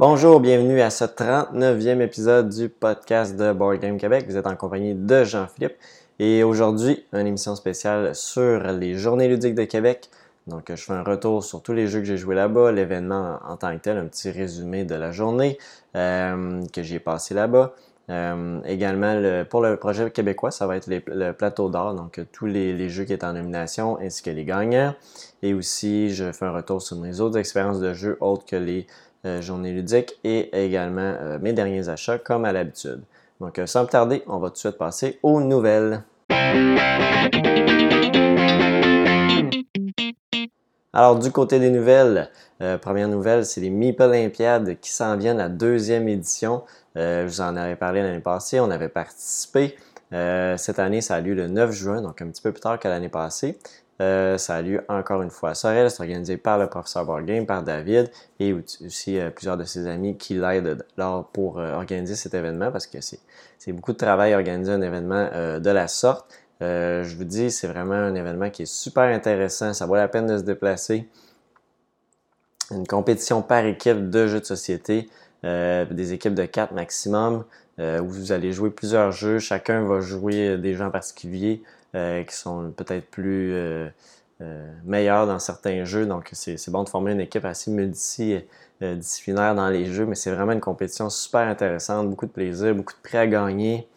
Bonjour, bienvenue à ce 39e épisode du podcast de Board Game Québec. Vous êtes en compagnie de Jean-Philippe et aujourd'hui, une émission spéciale sur les Journées ludiques de Québec. Donc, je fais un retour sur tous les jeux que j'ai joués là-bas, l'événement en tant que tel, un petit résumé de la journée euh, que j'ai passé là-bas. Euh, également, pour le projet québécois, ça va être le plateau d'or, donc tous les, jeux qui étaient en nomination ainsi que les gagnants. Et aussi, je fais un retour sur mes autres expériences de jeux autres que les journée ludique et également euh, mes derniers achats comme à l'habitude. Donc euh, sans tarder, on va tout de suite passer aux nouvelles. Alors du côté des nouvelles, première nouvelle, c'est les Meeple Olympiades qui s'en viennent à deuxième édition. je vous en avais parlé l'année passée, on avait participé. cette année, ça a lieu le 9 juin, donc un petit peu plus tard que l'année passée. Euh, ça a lieu encore une fois à Sorel. C'est organisé par le professeur Game, par David et aussi euh, plusieurs de ses amis qui l'aident pour euh, organiser cet événement parce que c'est beaucoup de travail organiser un événement de la sorte. je vous dis, c'est vraiment un événement qui est super intéressant. Ça vaut la peine de se déplacer. Une compétition par équipe de jeux de société, des équipes de 4 maximum, où vous allez jouer plusieurs jeux. Chacun va jouer des jeux en particulier. Euh, qui sont peut-être plus euh, euh, meilleurs dans certains jeux. Donc, c'est bon de former une équipe assez multidisciplinaire dans les jeux, mais c'est vraiment une compétition super intéressante, beaucoup de plaisir, beaucoup de prix à gagner.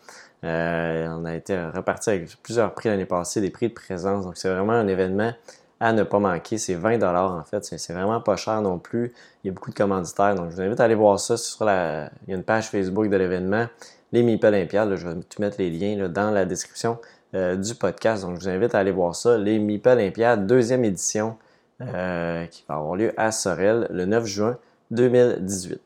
on a été reparti avec plusieurs prix l'année passée, des prix de présence. Donc, c'est vraiment un événement à ne pas manquer. C'est 20 en fait. C'est vraiment pas cher non plus. Il y a beaucoup de commanditaires. Donc, je vous invite à aller voir ça. Sur la... Il y a une page Facebook de l'événement, les MIP Olympiades. Je vais tout mettre les liens dans la description. Euh, du podcast. Donc, je vous invite à aller voir ça. Les MIPA Olympiades, deuxième édition, euh, qui va avoir lieu à Sorel le 9 juin 2018.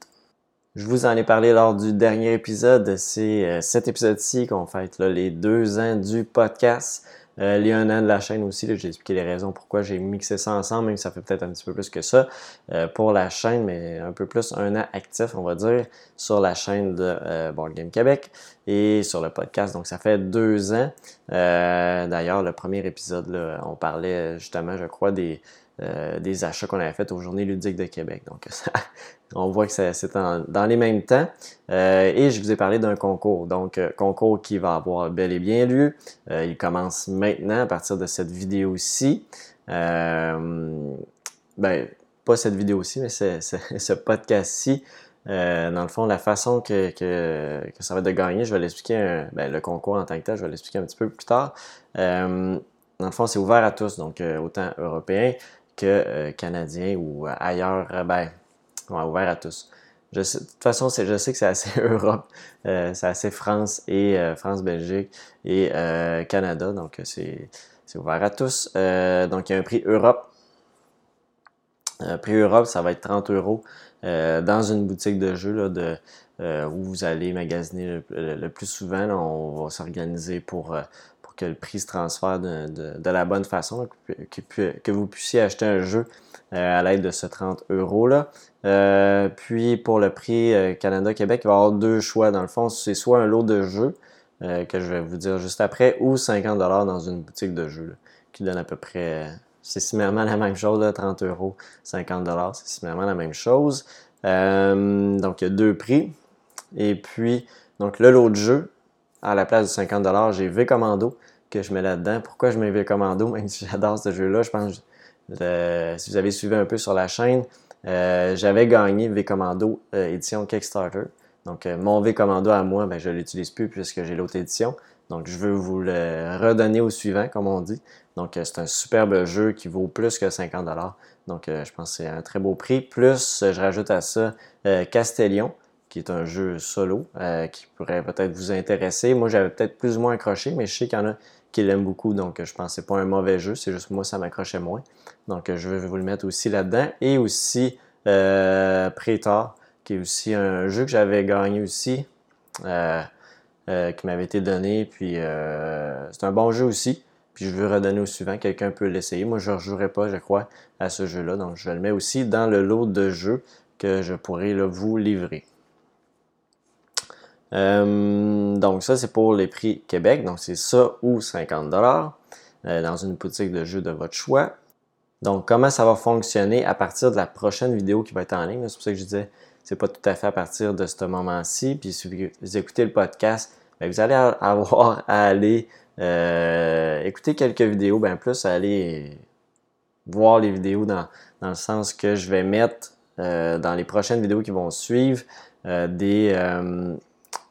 Je vous en ai parlé lors du dernier épisode. C'est euh, cet épisode-ci qu'on fête les deux ans du podcast. Euh, an de la chaîne aussi, j'ai expliqué les raisons pourquoi j'ai mixé ça ensemble, même si ça fait peut-être un petit peu plus que ça euh, pour la chaîne, mais un peu plus un an actif, on va dire, sur la chaîne de euh, Board Game Québec et sur le podcast. Donc ça fait deux ans. Euh, d'ailleurs, le premier épisode, là, on parlait justement, je crois, des, euh, des achats qu'on avait fait aux Journées ludiques de Québec. Donc, on voit que c'est dans les mêmes temps. Euh, et je vous ai parlé d'un concours. Donc, euh, concours qui va avoir bel et bien lieu. il commence maintenant à partir de cette vidéo-ci. ben, pas cette vidéo-ci, mais ce podcast-ci. dans le fond, la façon que, que, ça va être de gagner, je vais l'expliquer, ben, le concours en tant que tel, je vais l'expliquer un petit peu plus tard. dans le fond, c'est ouvert à tous, donc autant européens, que euh, Canadiens ou ailleurs, euh, ben, ouvert à tous. de toute façon, je sais que c'est assez Europe, euh, c'est assez France et France-Belgique et Canada, donc c'est ouvert à tous. donc il y a un prix Europe. prix Europe, ça va être 30 euros dans une boutique de jeux là, de, où vous allez magasiner le, plus souvent. on va s'organiser pour que le prix se transfère de, la bonne façon, que, vous puissiez acheter un jeu euh, à l'aide de ce 30 euros-là. Euh, puis pour le prix euh, Canada-Québec, il va y avoir deux choix. Dans le fond, c'est soit un lot de jeux, que je vais vous dire juste après, ou 50$ dans une boutique de jeux, qui donne à peu près... c'est similairement la même chose, là, 30 euros, 50$, c'est similairement la même chose. donc il y a deux prix. Et puis, donc le lot de jeux, à la place de 50$, j'ai V Commando que je mets là-dedans. Pourquoi je mets V Commando, même si j'adore ce jeu-là, je pense si vous avez suivi un peu sur la chaîne, euh, j'avais gagné V Commando euh, édition Kickstarter. Donc euh, mon V Commando à moi, ben, je ne l'utilise plus puisque j'ai l'autre édition. Donc je veux vous le redonner au suivant, comme on dit. Donc c'est un superbe jeu qui vaut plus que 50$. Donc je pense que c'est un très beau prix. Plus je rajoute à ça Castellion qui est un jeu solo euh, qui pourrait peut-être vous intéresser. Moi, j'avais peut-être plus ou moins accroché, mais je sais qu'il y en a qui l'aiment beaucoup, donc je pense que pas un mauvais jeu, c'est juste moi, ça m'accrochait moins. Donc, je vais vous le mettre aussi là-dedans. Et aussi euh, Prétor, qui est aussi un jeu que j'avais gagné aussi, euh, euh, qui m'avait été donné. Puis, c'est un bon jeu aussi. Puis, je veux redonner au suivant. Quelqu'un peut l'essayer. Moi, je ne rejouerai pas, je crois, à ce jeu-là. Donc, je le mets aussi dans le lot de jeux que je pourrais vous livrer. Euh, donc ça, c'est pour les prix Québec. Donc c'est ça ou 50 dollars euh, dans une boutique de jeux de votre choix. Donc comment ça va fonctionner à partir de la prochaine vidéo qui va être en ligne? C'est pour ça que je disais c'est pas tout à fait à partir de ce moment-ci. Puis si vous écoutez le podcast, ben, vous allez avoir à aller euh, écouter quelques vidéos, ben plus aller voir les vidéos dans, dans le sens que je vais mettre dans les prochaines vidéos qui vont suivre euh,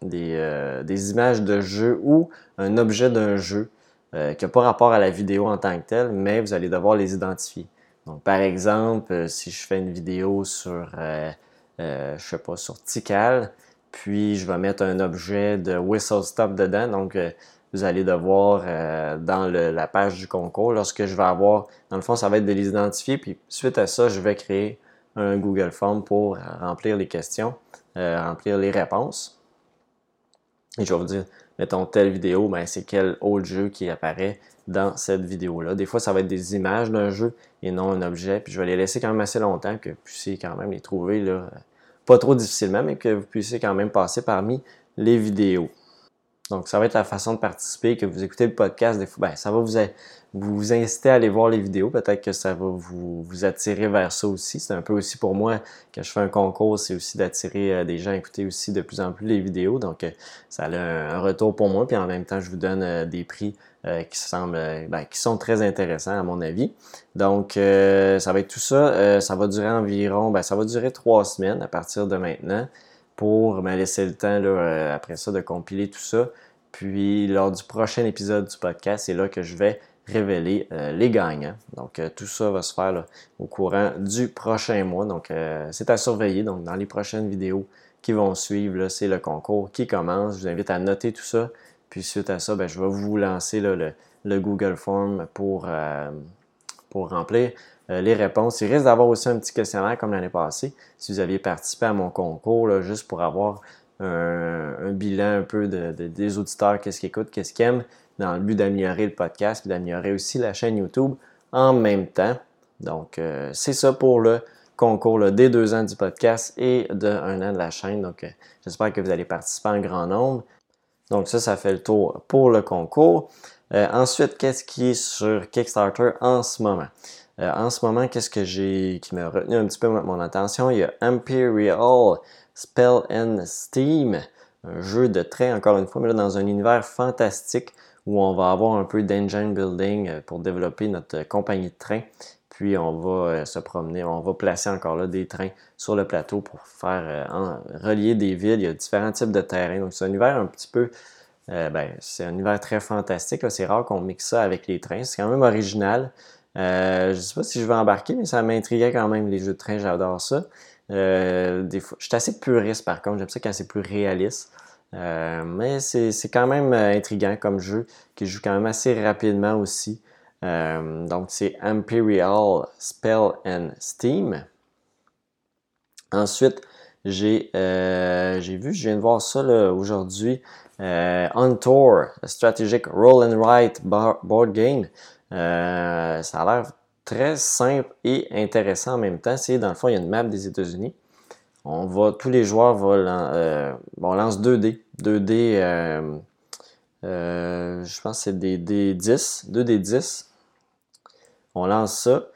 des, des, images de jeu ou un objet d'un jeu qui n'a pas rapport à la vidéo en tant que telle, mais vous allez devoir les identifier. Donc, par exemple, si je fais une vidéo sur, je sais pas, sur Tikal, puis je vais mettre un objet de Whistle Stop dedans, donc vous allez devoir euh, dans la page du concours, lorsque je vais avoir, dans le fond, ça va être de les identifier, puis suite à ça, je vais créer un Google Form pour remplir les questions, euh, remplir les réponses. Et je vais vous dire, mettons telle vidéo, ben, c'est quel autre jeu qui apparaît dans cette vidéo-là. Des fois, ça va être des images d'un jeu et non un objet. Puis je vais les laisser quand même assez longtemps que vous puissiez quand même les trouver là, pas trop difficilement, mais que vous puissiez quand même passer parmi les vidéos. Donc, ça va être la façon de participer, que vous écoutez le podcast, des fois, ben, ça va vous, vous inciter à aller voir les vidéos. Peut-être que ça va vous, vous attirer vers ça aussi. C'est un peu aussi pour moi, quand je fais un concours, c'est aussi d'attirer euh, des gens à écouter aussi de plus en plus les vidéos. Donc, euh, ça a un, retour pour moi. Puis en même temps, je vous donne euh, des prix qui semblent, ben, qui sont très intéressants à mon avis. Donc, ça va être tout ça. ça va durer environ, ben, ça va durer trois semaines à partir de maintenant pour me laisser le temps après ça de compiler tout ça. Puis lors du prochain épisode du podcast, c'est là que je vais révéler euh, les gagnants. Donc euh, tout ça va se faire au courant du prochain mois. Donc c'est à surveiller. Donc dans les prochaines vidéos qui vont suivre, c'est le concours qui commence. Je vous invite à noter tout ça. Puis suite à ça, ben, je vais vous lancer le, le, Google Form pour, pour remplir. Euh, les réponses. Il risque d'avoir aussi un petit questionnaire comme l'année passée, si vous aviez participé à mon concours, juste pour avoir un, bilan un peu des auditeurs, qu'est-ce qu'ils écoutent, qu'est-ce qu'ils aiment, dans le but d'améliorer le podcast et d'améliorer aussi la chaîne YouTube en même temps. Donc, euh, c'est ça pour le concours des deux ans du podcast et de un an de la chaîne. Donc, euh, j'espère que vous allez participer en grand nombre. Donc, ça, ça fait le tour pour le concours. ensuite, qu'est-ce qui est sur Kickstarter en ce moment? Euh, en ce moment, qu'est-ce que j'ai qui m'a retenu un petit peu mon attention? Il y a Imperial Spell and Steam, un jeu de train, encore une fois, mais là, dans un univers fantastique où on va avoir un peu d'engine building euh, pour développer notre compagnie de train. Puis on va euh, se promener, on va placer encore là des trains sur le plateau pour faire relier des villes. Il y a différents types de terrains. Donc c'est un univers un petit peu, ben, c'est un univers très fantastique. C'est rare qu'on mixe ça avec les trains. C'est quand même original. Euh, je ne sais pas si je vais embarquer, mais ça m'intriguait quand même, les jeux de train, j'adore ça. Euh, je suis assez puriste par contre, j'aime ça quand c'est plus réaliste. Euh, mais c'est quand même intriguant comme jeu, qui joue quand même assez rapidement aussi. donc c'est Imperial Spell and Steam. Ensuite, j'ai vu, je viens de voir ça aujourd'hui, On Tour, Strategic Roll and Write Board Game. Euh, ça a l'air très simple et intéressant en même temps. C'est dans le fond, il y a une map des États-Unis. On va, tous les joueurs vont, euh, on lance 2 dés. 2 dés, euh, je pense que c'est des D10. 2 d 10. On lance ça.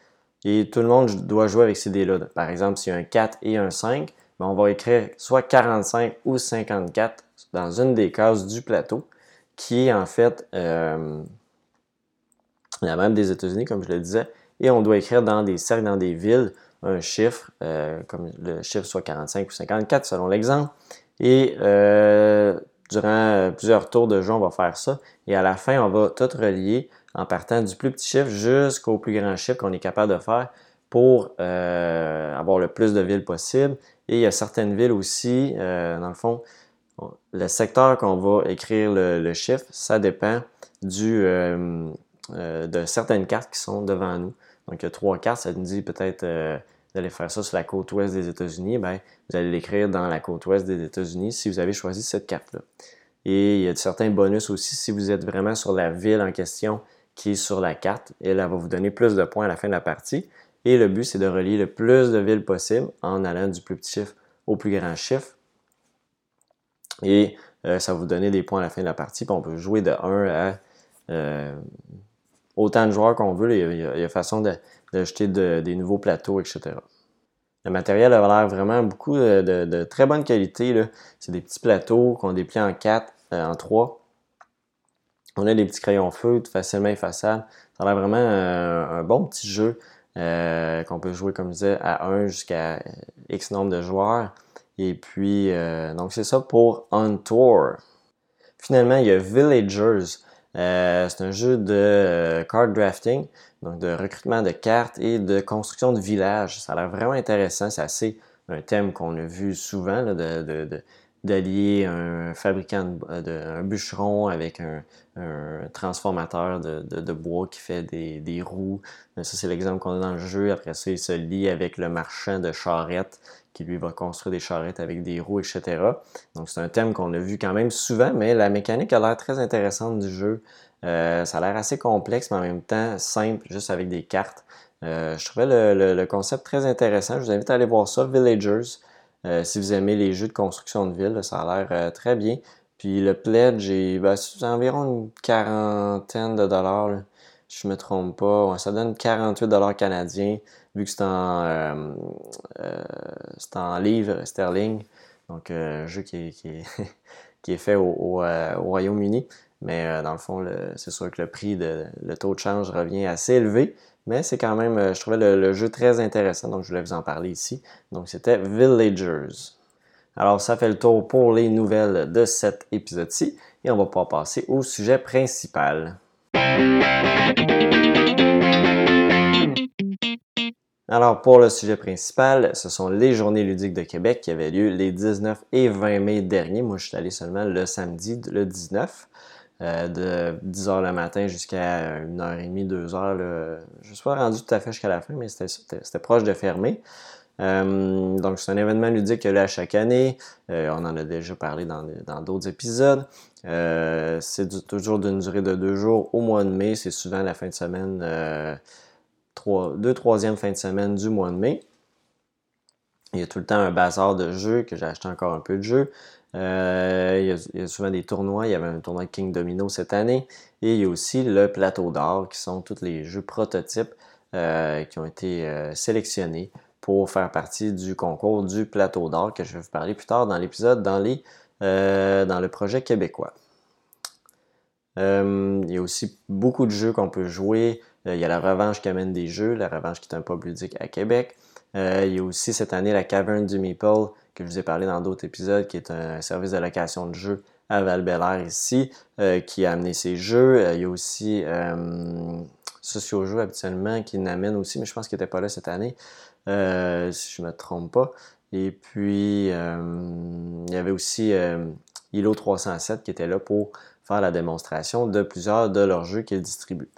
Et tout le monde doit jouer avec ces dés-là. Par exemple, s'il y a un 4 et un 5, ben, on va écrire soit 45 ou 54 dans une des cases du plateau, qui est en fait la map des États-Unis, comme je le disais, et on doit écrire dans des cercles, dans des villes, un chiffre, euh, comme le chiffre soit 45 ou 54 selon l'exemple. Et euh, durant plusieurs tours de jeu, on va faire ça. Et à la fin, on va tout relier en partant du plus petit chiffre jusqu'au plus grand chiffre qu'on est capable de faire pour euh, avoir le plus de villes possible. Et il y a certaines villes aussi, dans le fond, le secteur qu'on va écrire le, chiffre, ça dépend du, euh, de certaines cartes qui sont devant nous. Donc, il y a trois cartes, ça nous dit peut-être euh, d'aller faire ça sur la côte ouest des États-Unis. Ben, vous allez l'écrire dans la côte ouest des États-Unis si vous avez choisi cette carte-là. Et il y a certains bonus aussi si vous êtes vraiment sur la ville en question qui est sur la carte. Elle, elle va vous donner plus de points à la fin de la partie. Et le but, c'est de relier le plus de villes possible en allant du plus petit chiffre au plus grand chiffre. Et euh, ça va vous donner des points à la fin de la partie. Puis on peut jouer de 1 à autant de joueurs qu'on veut. Il y, a, façon d'ajouter des nouveaux plateaux, etc. Le matériel a l'air vraiment beaucoup de, très bonne qualité. C'est des petits plateaux qu'on déplie en quatre, en trois. On a des petits crayons feutres facilement effaçables. Ça a l'air vraiment un bon petit jeu qu'on peut jouer, comme je disais, à 1 jusqu'à X nombre de joueurs. Et puis, donc c'est ça pour On Tour. Finalement, il y a Villagers. Euh, c'est un jeu de euh, card drafting, donc de recrutement de cartes et de construction de villages. Ça a l'air vraiment intéressant. C'est assez un thème qu'on a vu souvent de, d'allier un fabricant, de, un bûcheron avec un, transformateur de, bois qui fait des, roues. Ça, c'est l'exemple qu'on a dans le jeu. Après ça, il se lie avec le marchand de charrettes qui lui va construire des charrettes avec des roues, etc. Donc c'est un thème qu'on a vu quand même souvent, mais la mécanique a l'air très intéressante du jeu. Euh, ça a l'air assez complexe, mais en même temps simple, juste avec des cartes. Euh, je trouvais le, concept très intéressant. Je vous invite à aller voir ça, Villagers. Euh, si vous aimez les jeux de construction de ville, ça a l'air très bien. Puis le pledge, est, ben, c'est environ une quarantaine de dollars. Si je me trompe pas. ça donne 48 dollars canadiens vu que c'est en, euh, euh, livres sterling. Donc, un jeu qui est, est, fait au, Royaume-Uni. Mais dans le fond, c'est sûr que le prix, de, le taux de change revient assez élevé. Mais c'est quand même, je trouvais le, jeu très intéressant, donc je voulais vous en parler ici. Donc c'était Villagers. Alors ça fait le tour pour les nouvelles de cet épisode-ci et on va pouvoir passer au sujet principal. Alors pour le sujet principal, ce sont les journées ludiques de Québec qui avaient lieu les 19 et 20 mai dernier. Moi je suis allé seulement le samedi, le 19. Euh, de 10h le matin jusqu'à 1h30, 2h. Je ne suis pas rendu tout à fait jusqu'à la fin, mais c'était proche de fermer. Euh, donc, c'est un événement ludique a chaque année. Euh, on en a déjà parlé dans d'autres épisodes. c'est toujours d'une durée de deux jours au mois de mai. C'est souvent la fin de semaine, trois, deux, troisième fin de semaine du mois de mai. Il y a tout le temps un bazar de jeux que j'ai acheté encore un peu de jeux. Euh, il, y a, souvent des tournois. Il y avait un tournoi King Domino cette année. Et il y a aussi le plateau d'or, qui sont tous les jeux prototypes euh, qui ont été euh, sélectionnés pour faire partie du concours du plateau d'or que je vais vous parler plus tard dans l'épisode dans, dans le projet québécois. il y a aussi beaucoup de jeux qu'on peut jouer. il y a la revanche qui amène des jeux, la revanche qui est un pub ludique à Québec. il y a aussi cette année la caverne du Meeple que je vous ai parlé dans d'autres épisodes, qui est un service de location de jeux à val ici, euh, qui a amené ses jeux. Euh, il y a aussi euh, Socio-Jeux habituellement qui l'amène aussi, mais je pense qu'il n'était pas là cette année, si je ne me trompe pas. Et puis, il y avait aussi ILO 307 qui était là pour faire la démonstration de plusieurs de leurs jeux qu'ils distribuent.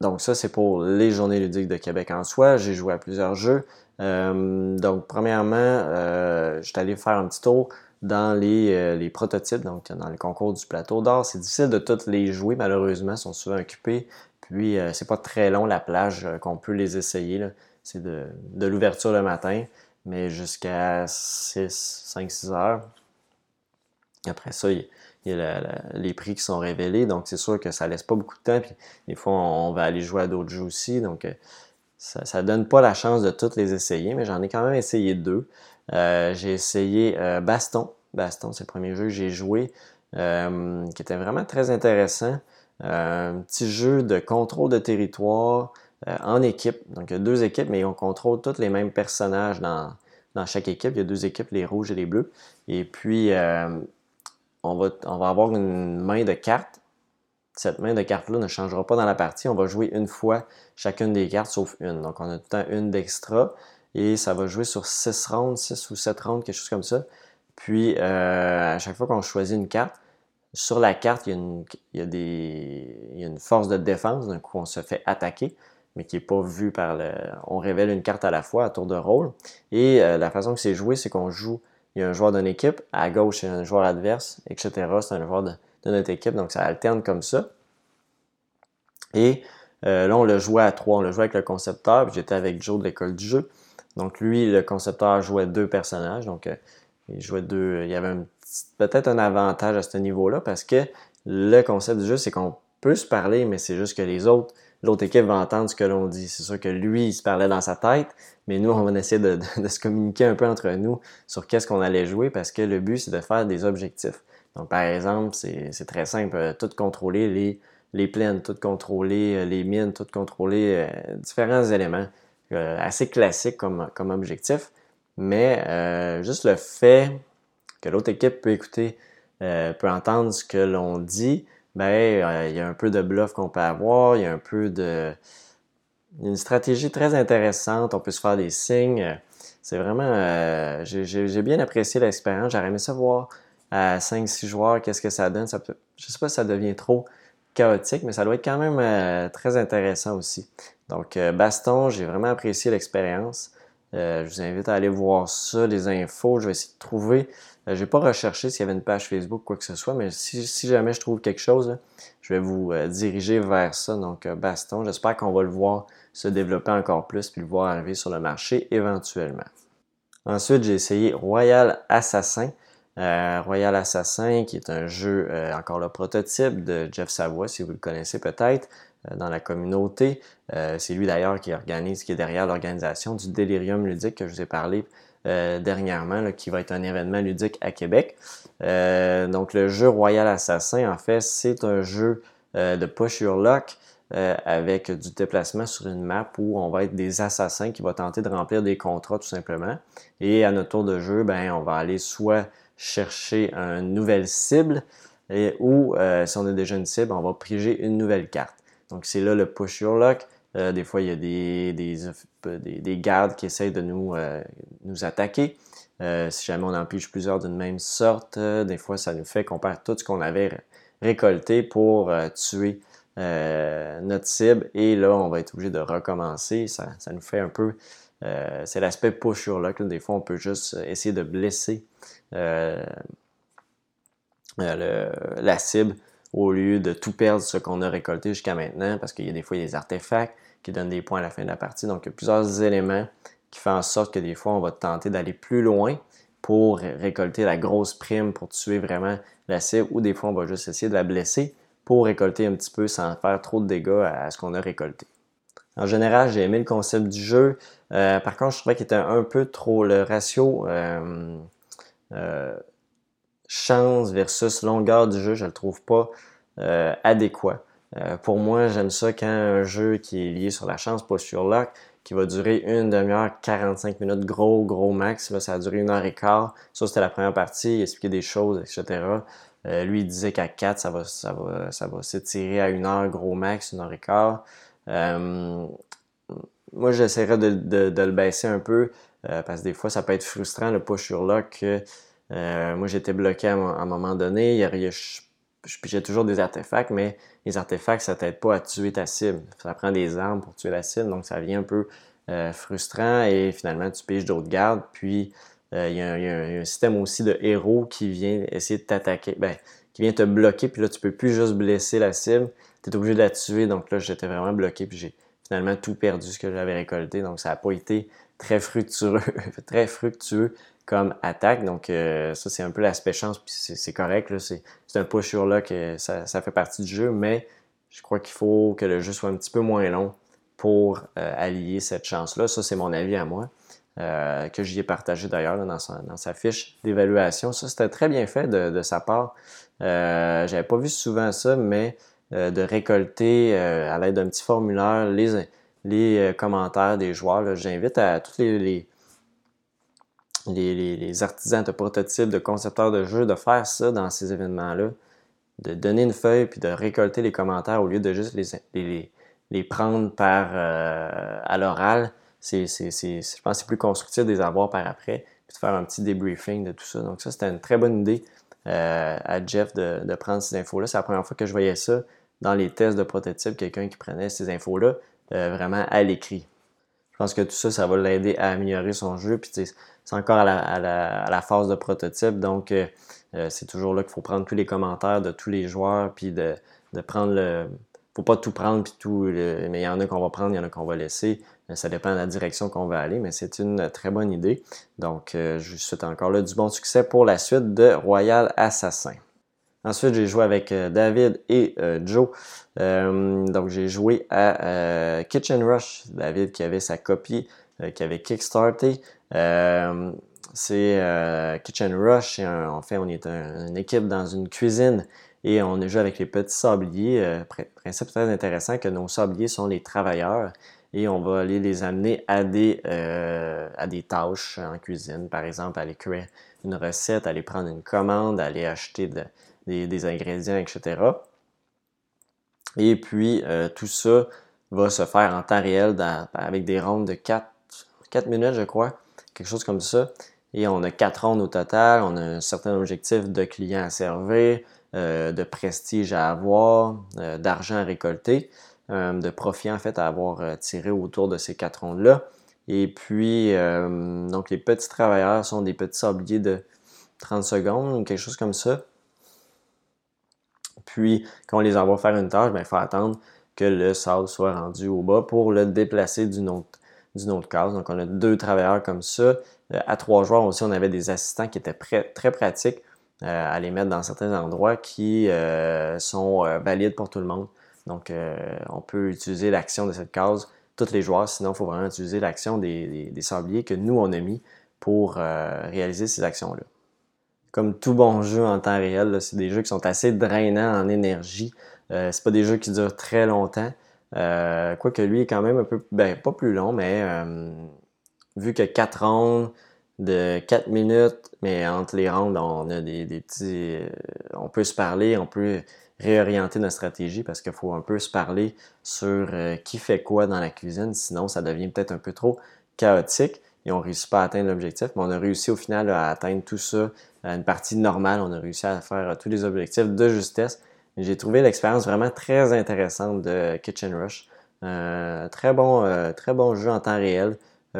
donc ça, c'est pour les journées ludiques de Québec en soi. J'ai joué à plusieurs jeux. Euh, donc, premièrement, euh, je suis allé faire un petit tour dans les, euh, prototypes, donc dans le concours du plateau d'or. C'est difficile de toutes les jouer, malheureusement, ils sont souvent occupés. Puis, c'est pas très long la plage qu'on peut les essayer. C'est de, l'ouverture le matin, mais jusqu'à 6, 5, 6 heures. Après ça, il, y a les prix qui sont révélés, donc c'est sûr que ça laisse pas beaucoup de temps. Puis, des fois, on, va aller jouer à d'autres jeux aussi. Donc, ça ne donne pas la chance de toutes les essayer, mais j'en ai quand même essayé deux. Euh, j'ai essayé euh, Baston. Baston, c'est le premier jeu que j'ai joué, euh, qui était vraiment très intéressant. un petit jeu de contrôle de territoire en équipe. Donc, il y a deux équipes, mais on contrôle tous les mêmes personnages dans, dans chaque équipe. Il y a deux équipes, les rouges et les bleus. Et puis, on, va, on va avoir une main de cartes cette main de carte-là ne changera pas dans la partie. On va jouer une fois chacune des cartes, sauf une. Donc, on a tout le temps une d'extra. Et ça va jouer sur 6 rounds, 6 ou 7 rounds, quelque chose comme ça. Puis, euh, à chaque fois qu'on choisit une carte, sur la carte, il y a une, force de défense. D'un coup, on se fait attaquer, mais qui n'est pas vu par le... On révèle une carte à la fois à tour de rôle. Et euh, la façon que c'est joué, c'est qu'on joue... Il y a un joueur d'une équipe, à gauche, il y a un joueur adverse, etc. C'est un joueur de de notre équipe. Donc, ça alterne comme ça. Et euh, là, on le jouait à trois. On le jouait avec le concepteur. J'étais avec Joe de l'école du jeu. Donc, lui, le concepteur jouait deux personnages. Donc, euh, il jouait deux. Il y avait peut-être un avantage à ce niveau-là parce que le concept du jeu, c'est qu'on peut se parler, mais c'est juste que les autres l'autre équipe va entendre ce que l'on dit. C'est sûr que lui, il se parlait dans sa tête, mais nous, on va essayer de, de, se communiquer un peu entre nous sur qu'est-ce qu'on allait jouer parce que le but, c'est de faire des objectifs. Donc, par exemple, c'est très simple, euh, tout contrôler les, les plaines, tout contrôler euh, les mines, tout contrôler euh, différents éléments. assez classiques comme, comme objectif, mais juste le fait que l'autre équipe peut écouter, peut entendre ce que l'on dit, ben, il y a un peu de bluff qu'on peut avoir, il y a un peu de... Une stratégie très intéressante, on peut se faire des signes. C'est vraiment... J'ai bien apprécié l'expérience, j'aurais aimé savoir à 5-6 joueurs, qu'est-ce que ça donne? Je sais pas si ça devient trop chaotique, mais ça doit être quand même euh, très intéressant aussi. Donc, euh, Baston, j'ai vraiment apprécié l'expérience. Euh, je vous invite à aller voir ça, les infos. Je vais essayer de trouver. je n'ai pas recherché s'il y avait une page Facebook, quoi que ce soit, mais si jamais je trouve quelque chose, je vais vous diriger vers ça. Donc, Baston, j'espère qu'on va le voir se développer encore plus puis le voir arriver sur le marché éventuellement. Ensuite, j'ai essayé Royal Assassin. Euh, Royal Assassin, qui est un jeu, euh, encore le prototype de Jeff Savoy, si vous le connaissez peut-être, euh, dans la communauté. c'est lui d'ailleurs qui organise, qui est derrière l'organisation du Delirium ludique que je vous ai parlé dernièrement, qui va être un événement ludique à Québec. donc le jeu Royal Assassin, en fait, c'est un jeu de push your luck. avec du déplacement sur une map où on va être des assassins qui vont tenter de remplir des contrats tout simplement. Et à notre tour de jeu, ben, on va aller soit chercher une nouvelle cible et, ou euh, si on a déjà une cible, on va piger une nouvelle carte. Donc c'est là le push your luck. Euh, des fois, il y a des, des, des, gardes qui essayent de nous, euh, nous attaquer. si jamais on pige plusieurs d'une même sorte, des fois, ça nous fait qu'on perd tout ce qu'on avait récolté pour tuer notre cible. Et là, on va être obligé de recommencer. Ça, ça nous fait un peu euh, c'est l'aspect push your luck. Des fois, on peut juste essayer de blesser euh, euh, la cible au lieu de tout perdre ce qu'on a récolté jusqu'à maintenant, parce qu'il y a des fois des artefacts qui donnent des points à la fin de la partie. Donc, il y a plusieurs éléments qui font en sorte que des fois, on va tenter d'aller plus loin pour récolter la grosse prime pour tuer vraiment la cible, ou des fois, on va juste essayer de la blesser pour récolter un petit peu sans faire trop de dégâts à ce qu'on a récolté. En général, j'ai aimé le concept du jeu. Euh, par contre, je trouvais qu'il était un peu trop le ratio euh, euh, chance versus longueur du jeu, je le trouve pas adéquat. pour moi, j'aime ça quand un jeu qui est lié sur la chance, pas sur luck, qui va durer une demi-heure, 45 minutes, gros, gros max. Là, ça a duré une heure et quart. Ça, c'était la première partie, il expliquait des choses, etc. lui, il disait qu'à 4, ça va, ça va, s'étirer à une heure, gros max, une heure et quart. Moi, j'essaierais de, de, le baisser un peu euh, parce que des fois, ça peut être frustrant le push sur lock. Que, euh, moi, j'étais bloqué à, un moment donné. Il y a, je, toujours des artefacts, mais les artefacts, ça t'aide pas à tuer ta cible. Ça prend des armes pour tuer la cible, donc ça devient un peu frustrant et finalement, tu piges d'autres gardes. Puis, il y, a un, système aussi de héros qui vient essayer de t'attaquer, ben, qui vient te bloquer, puis là, tu peux plus juste blesser la cible tu es obligé de la tuer. Donc là, j'étais vraiment bloqué, puis j'ai finalement tout perdu ce que j'avais récolté. Donc ça n'a pas été très fructueux, très fructueux comme attaque. Donc euh, ça, c'est un peu l'aspect chance, puis c'est correct. C'est un push sur là que ça, fait partie du jeu, mais je crois qu'il faut que le jeu soit un petit peu moins long pour euh, allier cette chance-là. Ça, c'est mon avis à moi. Euh, que j'y ai partagé d'ailleurs dans sa, fiche d'évaluation. Ça, c'était très bien fait de, de sa part. Euh, J'avais pas vu souvent ça, mais de récolter euh, à l'aide d'un petit formulaire les, les euh, commentaires des joueurs. J'invite à tous les, les les, artisans de prototypes, de concepteurs de jeux, de faire ça dans ces événements-là, de donner une feuille puis de récolter les commentaires au lieu de juste les, les, prendre par à l'oral. Je pense que c'est plus constructif de les avoir par après, puis de faire un petit débriefing de tout ça. Donc ça, c'était une très bonne idée à Jeff de, de prendre ces infos-là. C'est la première fois que je voyais ça dans les tests de prototype, quelqu'un qui prenait ces infos-là euh, vraiment à l'écrit. Je pense que tout ça, ça va l'aider à améliorer son jeu. Puis c'est encore à la, phase de prototype, donc euh, euh, c'est toujours là qu'il faut prendre tous les commentaires de tous les joueurs, puis de, prendre le. Faut pas tout prendre, puis tout. mais il y en a qu'on va prendre, il y en a qu'on va laisser. Ça dépend de la direction qu'on va aller, mais c'est une très bonne idée. Donc, je vous souhaite encore là du bon succès pour la suite de Royal Assassin. Ensuite, j'ai joué avec David et Joe. donc, j'ai joué à Kitchen Rush. David qui avait sa copie, qui avait kickstarté. c'est Kitchen Rush. en fait, on est une équipe dans une cuisine et on a joué avec les petits sabliers. principe très intéressant que nos sabliers sont les travailleurs et on va aller les amener à des, euh, à des tâches en cuisine, par exemple, aller créer une recette, aller prendre une commande, aller acheter des, ingrédients, etc. Et puis, euh, tout ça va se faire en temps réel avec des rondes de 4, 4 minutes, je crois, quelque chose comme ça. Et on a 4 rondes au total, on a un certain objectif de clients à servir, euh, de prestige à avoir, d'argent à récolter. Euh, de profit en fait à avoir euh, tiré autour de ces quatre rondes-là. Et puis, euh, donc les petits travailleurs sont des petits sabliers de 30 secondes quelque chose comme ça. Puis, quand on les envoie faire une tâche, ben, il faut attendre que le sable soit rendu au bas pour le déplacer d'une autre, case. Donc, on a deux travailleurs comme ça. à trois joueurs aussi, on avait des assistants qui étaient très pratiques à les mettre dans certains endroits qui sont valides pour tout le monde. Donc, euh, on peut utiliser l'action de cette case tous les joueurs, sinon il faut vraiment utiliser l'action des, sabliers que nous, on a mis pour euh, réaliser ces actions-là. Comme tout bon jeu en temps réel, c'est des jeux qui sont assez drainants en énergie. Euh, c'est pas des jeux qui durent très longtemps. quoique lui est quand même un peu, ben pas plus long, mais vu que 4 rondes de 4 minutes, mais entre les rondes, on a des petits. on peut se parler, on peut réorienter notre stratégie parce qu'il faut un peu se parler sur euh, qui fait quoi dans la cuisine, sinon ça devient peut-être un peu trop chaotique et on ne réussit pas à atteindre l'objectif. Mais on a réussi au final à atteindre tout ça une partie normale. On a réussi à faire euh, tous les objectifs de justesse. J'ai trouvé l'expérience vraiment très intéressante de Kitchen Rush. Euh, très, bon, très bon jeu en temps réel.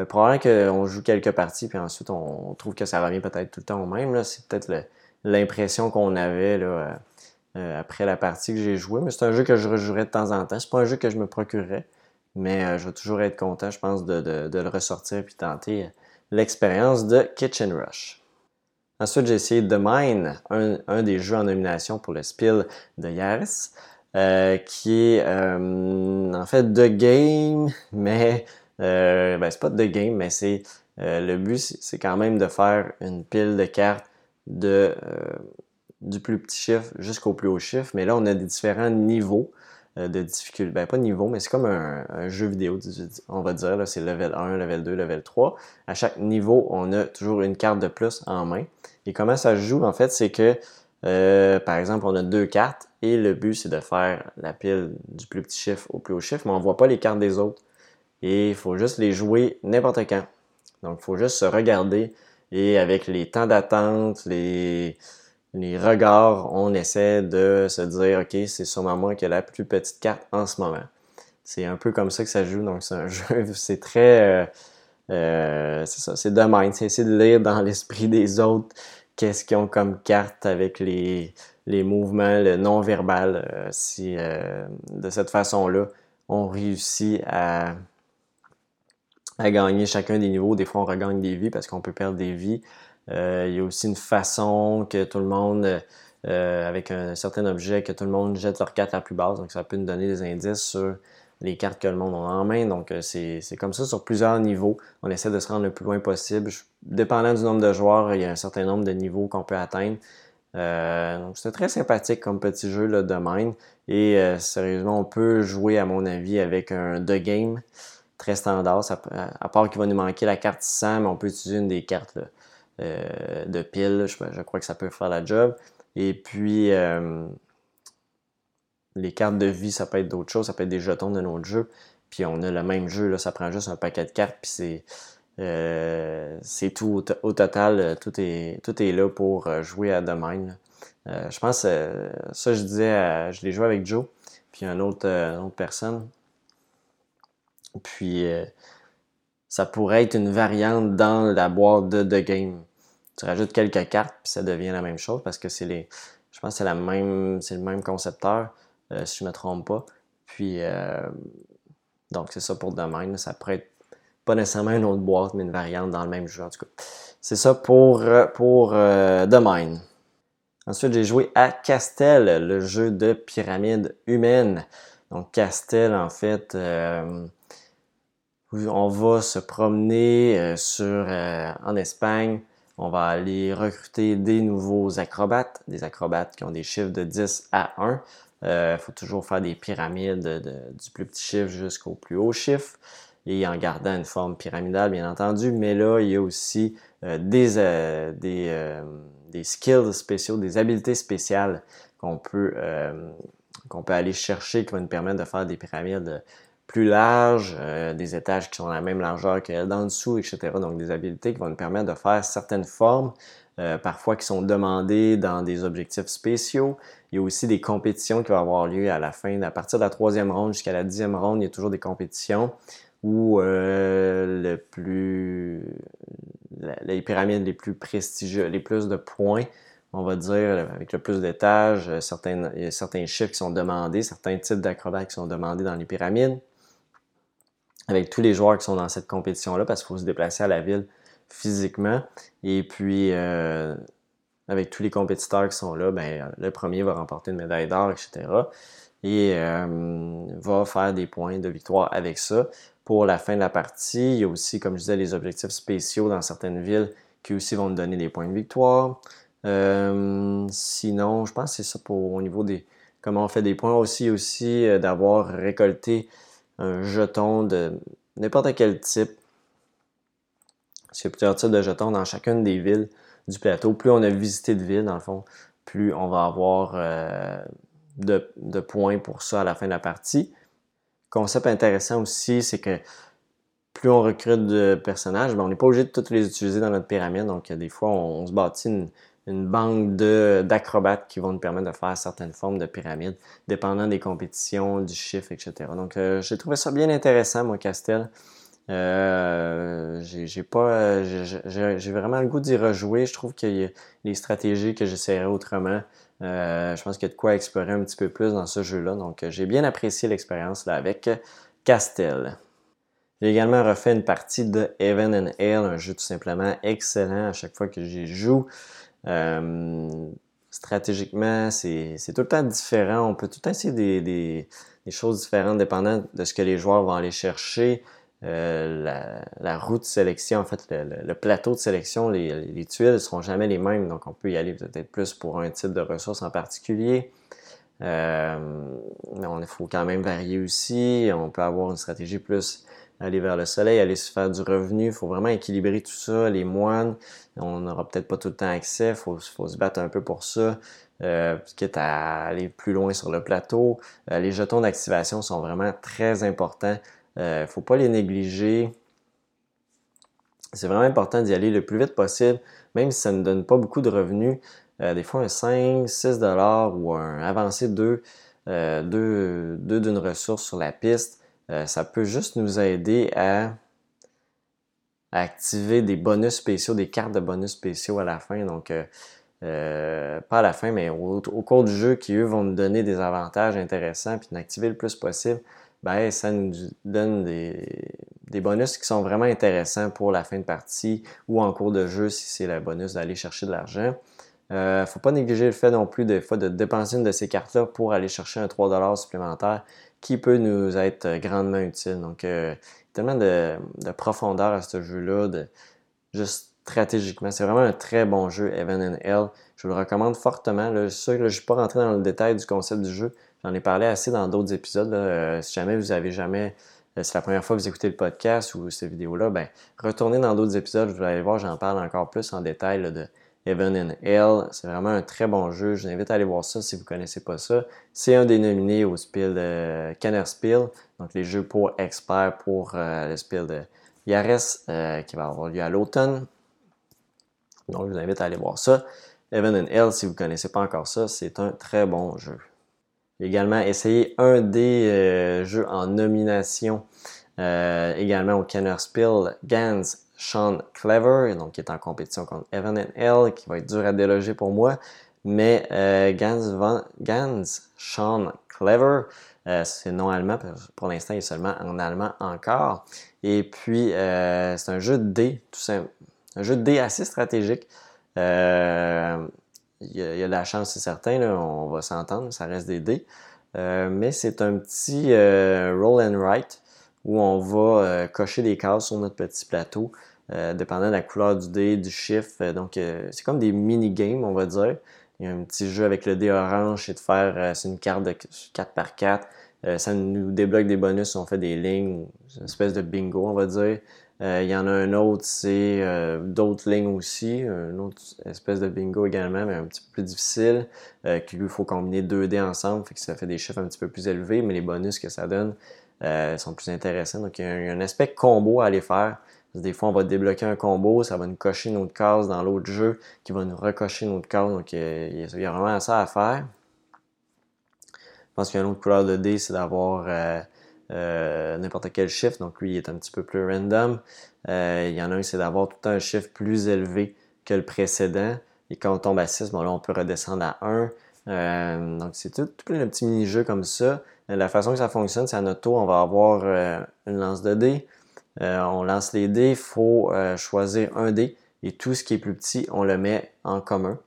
probablement qu'on joue quelques parties, puis ensuite on trouve que ça revient peut-être tout le temps au même. C'est peut-être l'impression qu'on avait là, euh, après la partie que j'ai jouée. Mais c'est un jeu que je rejouerai de temps en temps. C'est pas un jeu que je me procurerais, mais euh, je vais toujours être content, je pense, de, le ressortir puis tenter l'expérience de Kitchen Rush. Ensuite, j'ai essayé The Mine, un, des jeux en nomination pour le Spiel de Yaris, euh, qui est en fait The Game, mais ben, c'est pas The Game, mais c'est le but, c'est quand même de faire une pile de cartes du plus petit chiffre jusqu'au plus haut chiffre, mais là, on a des différents niveaux. euh, de difficulté. Ben, pas niveau, mais c'est comme un, jeu vidéo, on va dire. C'est level 1, level 2, level 3. À chaque niveau, on a toujours une carte de plus en main. Et comment ça se joue, en fait, c'est que, euh, par exemple, on a deux cartes et le but, c'est de faire la pile du plus petit chiffre au plus haut chiffre, mais on ne voit pas les cartes des autres. Et il faut juste les jouer n'importe quand. Donc, il faut juste se regarder et avec les temps d'attente, les les regards, on essaie de se dire, OK, c'est sûrement moi qui ai la plus petite carte en ce moment. C'est un peu comme ça que ça joue. Donc, c'est un jeu, c'est très. Euh, euh, c'est ça, c'est de mind. C'est essayer de lire dans l'esprit des autres qu'est-ce qu'ils ont comme carte avec les, mouvements, le non-verbal. Euh, si de cette façon-là, on réussit à, à gagner chacun des niveaux. Des fois, on regagne des vies parce qu'on peut perdre des vies. Euh, il y a aussi une façon que tout le monde, euh, avec un certain objet, que tout le monde jette leur carte la plus basse. Donc, ça peut nous donner des indices sur les cartes que le monde a en main. Donc, euh, c'est comme ça sur plusieurs niveaux. On essaie de se rendre le plus loin possible. Dépendant du nombre de joueurs, il y a un certain nombre de niveaux qu'on peut atteindre. donc, c'est très sympathique comme petit jeu de mine. Et sérieusement, on peut jouer, à mon avis, avec un The Game très standard. à part qu'il va nous manquer la carte 100, mais on peut utiliser une des cartes. Là. Euh, de piles. Je, crois que ça peut faire la job. Et puis, euh, les cartes de vie, ça peut être d'autres choses. Ça peut être des jetons de notre jeu. Puis on a le même jeu, là, ça prend juste un paquet de cartes, puis c'est, euh, c'est tout. Au, total, tout est, tout est là pour jouer à Domain. je pense, ça je disais, je l'ai joué avec Joe, puis autre, une autre personne. Puis ça pourrait être une variante dans la boîte de The Game. Tu rajoutes quelques cartes, puis ça devient la même chose parce que c'est les. Je pense que c'est la même. C'est le même concepteur, euh, si je ne me trompe pas. Puis euh, donc c'est ça pour demain. Ça pourrait être pas nécessairement une autre boîte, mais une variante dans le même jeu. En tout cas. C'est ça pour, euh, pour The Ensuite, j'ai joué à Castel, le jeu de pyramide humaine. Donc, Castel, en fait, euh, on va se promener euh, euh, en Espagne. On va aller recruter des nouveaux acrobates, des acrobates qui ont des chiffres de 10 à 1. Il faut toujours faire des pyramides du plus petit chiffre jusqu'au plus haut chiffre et en gardant une forme pyramidale, bien entendu. Mais là, il y a aussi des skills spéciaux, des habiletés spéciales qu'on peut, qu'on peut aller chercher qui vont nous permettre de faire des pyramides plus larges, euh, des étages qui sont à la même largeur que d'en dessous, etc. Donc des habiletés qui vont nous permettre de faire certaines formes, euh, parfois qui sont demandées dans des objectifs spéciaux. Il y a aussi des compétitions qui vont avoir lieu à la fin, à partir de la troisième ronde jusqu'à la dixième ronde, il y a toujours des compétitions où euh, le plus, les pyramides les plus prestigieuses, les plus de points on va dire, avec le plus d'étages, certains, certains chiffres qui sont demandés, certains types d'acrobates qui sont demandés dans les pyramides, avec tous les joueurs qui sont dans cette compétition-là, parce qu'il faut se déplacer à la ville physiquement. Et puis, euh, avec tous les compétiteurs qui sont là, ben, le premier va remporter une médaille d'or, etc. Et euh, va faire des points de victoire avec ça. Pour la fin de la partie, il y a aussi, comme je disais, les objectifs spéciaux dans certaines villes qui aussi vont nous donner des points de victoire. Euh, sinon, je pense que c'est ça pour au niveau des comment on fait des points aussi aussi d'avoir récolté un jeton de n'importe quel type. Il y a plusieurs types de jetons dans chacune des villes du plateau. Plus on a visité de villes, dans le fond, plus on va avoir euh, de, points pour ça à la fin de la partie. Concept intéressant aussi, c'est que plus on recrute de personnages, ben on n'est pas obligé de tous les utiliser dans notre pyramide. Donc, des fois, on, on se bâtit une, une banque d'acrobates qui vont nous permettre de faire certaines formes de pyramides, dépendant des compétitions, du chiffre, etc. Donc, euh, j'ai trouvé ça bien intéressant, moi, Castel. Euh, j'ai pas, j'ai vraiment le goût d'y rejouer. Je trouve qu'il y a des stratégies que j'essaierai autrement. Euh, je pense qu'il y a de quoi explorer un petit peu plus dans ce jeu-là. Donc, j'ai bien apprécié l'expérience là avec Castel. J'ai également refait une partie de Heaven and Hell, un jeu tout simplement excellent à chaque fois que j'y joue. Euh, stratégiquement, c'est tout le temps différent. On peut tout le temps essayer des, des, choses différentes dépendant de ce que les joueurs vont aller chercher. Euh, la, route de sélection, en fait, le, plateau de sélection, les, les, tuiles ne seront jamais les mêmes, donc on peut y aller peut-être plus pour un type de ressources en particulier. Euh, mais il faut quand même varier aussi. On peut avoir une stratégie plus aller vers le soleil, aller se faire du revenu. Il faut vraiment équilibrer tout ça. Les moines, on n'aura peut-être pas tout le temps accès. Il faut, se battre un peu pour ça. Euh, quitte à aller plus loin sur le plateau. Euh, les jetons d'activation sont vraiment très importants. Il euh, ne faut pas les négliger. C'est vraiment important d'y aller le plus vite possible, même si ça ne donne pas beaucoup de revenus. Des fois, un 5, 6 dollars ou un avancé 2, 2 d'une ressource sur la piste, euh, ça peut juste nous aider à, activer des bonus spéciaux, des cartes de bonus spéciaux à la fin. Donc, euh, euh, pas à la fin, mais au, cours du jeu qui, eux, vont nous donner des avantages intéressants puis d'activer le plus possible. Ben, ça nous donne des, des, bonus qui sont vraiment intéressants pour la fin de partie ou en cours de jeu si c'est le bonus d'aller chercher de l'argent. ne faut pas négliger le fait non plus des fois de dépenser une de ces cartes-là pour aller chercher un 3$ supplémentaire qui peut nous être euh, grandement utile. Donc, euh, tellement de, profondeur à ce jeu-là, juste stratégiquement. C'est vraiment un très bon jeu, Evan and Hell. Je vous le recommande fortement. Là. Sûr que je ne suis pas rentré dans le détail du concept du jeu. J'en ai parlé assez dans d'autres épisodes. Euh, si jamais vous avez jamais, c'est la première fois que vous écoutez le podcast ou cette vidéo-là, ben, retournez dans d'autres épisodes. Vous allez voir, j'en parle encore plus en détail de Heaven and Hell. C'est vraiment un très bon jeu. Je vous invite à aller voir ça si vous ne connaissez pas ça. C'est un des nominés au Spiel de Kenner Spiel, donc les jeux pour experts pour euh, le Spiel de Yares euh, qui va avoir lieu à l'automne. Donc je vous invite à aller voir ça. Heaven and Hell, si vous ne connaissez pas encore ça, c'est un très bon jeu. Également essayé un des euh, jeux en nomination également au Kenner Spiel, Gans Sean Clever, donc qui est en compétition contre Evan and L, qui va être dur à déloger pour moi. Mais euh, Gans, Gans Sean Clever, euh, c'est non allemand, pour l'instant il est seulement en allemand encore. Et puis euh, c'est un jeu de dés, tout simple. Un jeu de dés assez stratégique. Il y, a, de la chance, c'est certain, on va s'entendre, ça reste des dés. mais c'est un petit roll and write où on va cocher des cases sur notre petit plateau, dépendant de la couleur du dé, du chiffre. Donc, c'est comme des mini-games, on va dire. Il y a un petit jeu avec le dé orange, c'est de faire, c'est une carte de 4 par 4 euh, ça nous débloque des bonus on fait des lignes, une espèce de bingo, on va dire. Euh, il y en a un autre, c'est euh, d'autres lignes aussi, une autre espèce de bingo également, mais un petit peu plus difficile, qu'il faut combiner deux dés ensemble, fait que ça fait des chiffres un petit peu plus élevés, mais les bonus que ça donne sont plus intéressants. Donc il y, a un, aspect combo à aller faire. Des fois, on va débloquer un combo, ça va nous cocher une autre case dans l'autre jeu, qui va nous recocher une autre case. Donc il y a vraiment ça à faire. Je pense qu'une autre couleur de dé, c'est d'avoir euh, euh, n'importe quel chiffre. Donc lui, il est un petit peu plus random. Euh, il y en a un, c'est d'avoir tout un chiffre plus élevé que le précédent. Et quand on tombe à 6, bon, là, on peut redescendre à 1. donc c'est tout, tout, plein de petits mini-jeux comme ça. La façon que ça fonctionne, c'est à notre tour, on va avoir une lance de dés. on lance les dés, il faut choisir un dé. Et tout ce qui est plus petit, on le met en commun.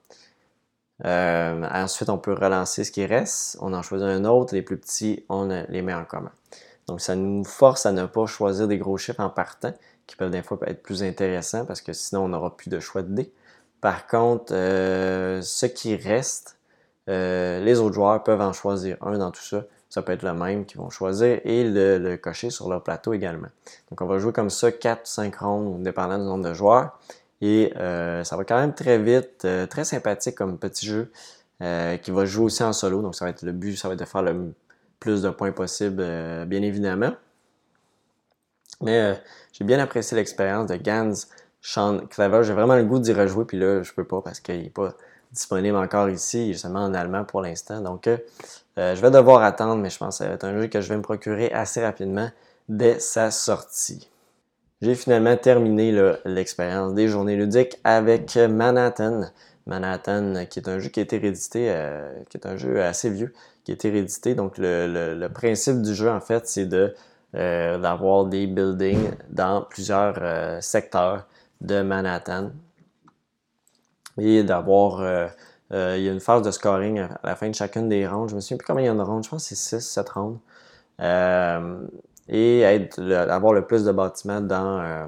Euh, ensuite, on peut relancer ce qui reste. On en choisit un autre. Les plus petits, on les met en commun. Donc, ça nous force à ne pas choisir des gros chiffres en partant, qui peuvent des fois être plus intéressants parce que sinon, on n'aura plus de choix de dés. Par contre, euh, ce qui reste, euh, les autres joueurs peuvent en choisir un dans tout ça. Ça peut être le même qu'ils vont choisir et le, cocher sur leur plateau également. Donc, on va jouer comme ça 4-5 rondes, dépendant du nombre de joueurs. Et euh, ça va quand même très vite, euh, très sympathique comme petit jeu euh, qui va jouer aussi en solo. Donc ça va être le but, ça va être de faire le plus de points possible, bien évidemment. Mais j'ai bien apprécié l'expérience de Gans Sean Clever. J'ai vraiment le goût d'y rejouer, puis là, je peux pas parce qu'il n'est pas disponible encore ici. Il est seulement en allemand pour l'instant. Donc, je vais devoir attendre, mais je pense que ça va être un jeu que je vais me procurer assez rapidement dès sa sortie. J'ai finalement terminé l'expérience des journées ludiques avec Manhattan. Manhattan, qui est un jeu qui a été réédité, euh, qui est un jeu assez vieux, qui a été réédité. Donc le, principe du jeu, en fait, c'est de euh, d'avoir des buildings dans plusieurs euh, secteurs de Manhattan. Et d'avoir il y a une phase de scoring à la fin de chacune des rondes. Je me souviens plus combien il y en a de rondes. Je pense que c'est 6, 7 rondes et avoir le plus de bâtiments dans, euh,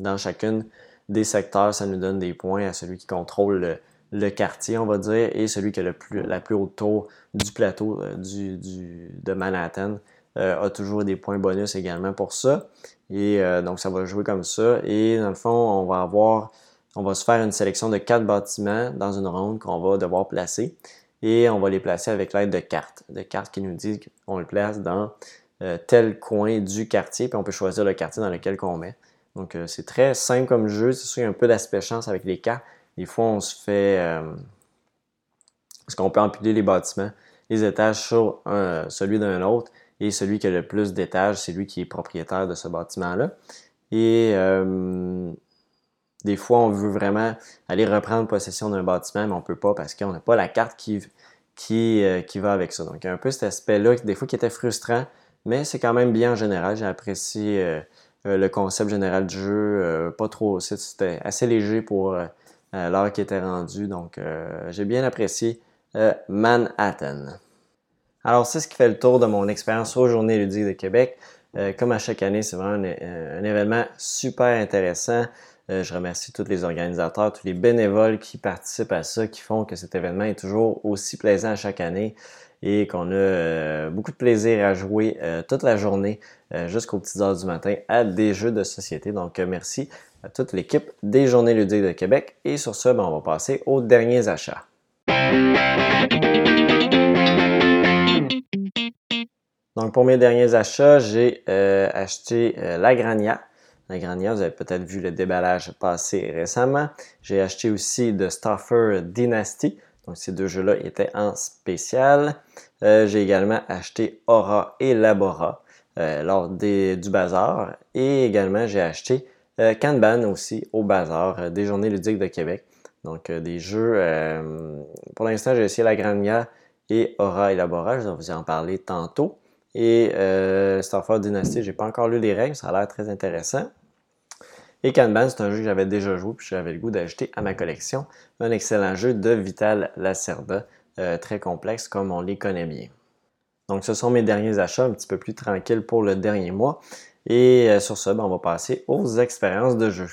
dans chacune des secteurs, ça nous donne des points à celui qui contrôle le, quartier, on va dire, et celui qui a le plus, la plus haute tour du plateau euh, du, de Manhattan euh, a toujours des points bonus également pour ça. Et donc, ça va jouer comme ça. Et dans le fond, on va avoir, on va se faire une sélection de quatre bâtiments dans une ronde qu'on va devoir placer. Et on va les placer avec l'aide de cartes. De cartes qui nous disent qu'on le place dans euh, tel coin du quartier, puis on peut choisir le quartier dans lequel on met. Donc, euh, c'est très simple comme jeu. C'est sûr qu'il y a un peu d'aspect chance avec les cartes. Des fois, on se fait... Euh, parce qu'on peut empiler les bâtiments, les étages sur celui d'un autre, et celui qui a le plus d'étages, c'est lui qui est propriétaire de ce bâtiment-là. Et des fois, on veut vraiment aller reprendre possession d'un bâtiment, mais on ne peut pas parce qu'on n'a pas la carte qui, qui, qui va avec ça. Donc, il y a un peu cet aspect-là, des fois, qui était frustrant, mais c'est quand même bien en général. J'ai apprécié euh, euh, le concept général du jeu. Euh, pas trop. C'était assez léger pour l'heure qui était rendue. Donc, j'ai bien apprécié Manhattan. Alors, c'est ce qui fait le tour de mon expérience aux Journées ludiques de Québec. comme à chaque année, c'est vraiment un, événement super intéressant. Je remercie tous les organisateurs, tous les bénévoles qui participent à ça, qui font que cet événement est toujours aussi plaisant à chaque année et qu'on a euh, beaucoup de plaisir à jouer euh, toute la journée euh, jusqu'aux petites heures du matin à des jeux de société. Donc merci à toute l'équipe des Journées ludiques de Québec. Et sur ce, ben, on va passer aux derniers achats. Donc pour mes derniers achats, j'ai acheté la Grania. La Grania, vous avez peut-être vu le déballage passer récemment. J'ai acheté aussi The Stuffer Dynasty. Donc ces deux jeux-là étaient en spécial. Euh, j'ai également acheté Aura et Labora euh, lors du bazar. Et également, j'ai acheté euh, Kanban aussi au bazar des Journées ludiques de Québec. Donc des jeux, pour l'instant, j'ai essayé la Grania et Aura et Labora. Je vais vous en parler tantôt. Et Starfall Dynasty, j'ai pas encore lu les règles, ça a l'air très intéressant. Et Kanban, c'est un jeu que j'avais déjà joué, puis j'avais le goût d'ajouter à ma collection. Un excellent jeu de Vital Lacerda, euh, très complexe comme on les connaît bien. Donc, ce sont mes derniers achats, un petit peu plus tranquilles pour le dernier mois. Et euh, sur ce, ben, on va passer aux expériences de jeu.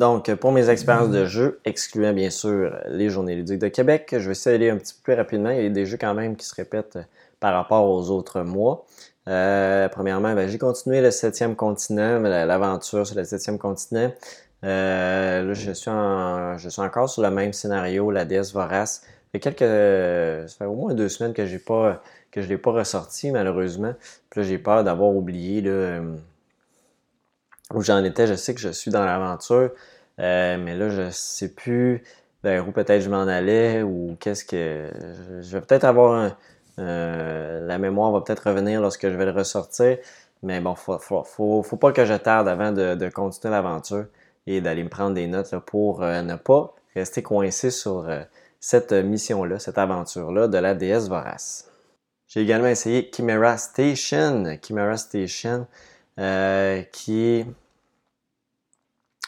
Donc, pour mes expériences de jeu, excluant bien sûr les Journées ludiques de Québec, je vais essayer d'aller un petit peu plus rapidement. Il y a des jeux quand même qui se répètent par rapport aux autres mois. Euh, premièrement, ben, j'ai continué le septième continent, l'aventure sur le septième continent. Euh, là, je suis, je suis encore sur le même scénario, la déesse vorace. Quelques, ça fait au moins deux semaines que j'ai pas, que je l'ai pas ressorti malheureusement. Puis là, j'ai peur d'avoir oublié là, où j'en étais. Je sais que je suis dans l'aventure, euh, mais là, je sais plus vers où peut-être je m'en allais ou qu'est-ce que. Je vais peut-être avoir euh, la mémoire va peut-être revenir lorsque je vais le ressortir. Mais bon, faut, faut, faut, pas que je tarde avant de, continuer l'aventure et d'aller me prendre des notes pour euh, ne pas rester coincé sur cette mission-là, cette aventure-là de la déesse Vorace. J'ai également essayé Chimera Station. Chimera Station, qui est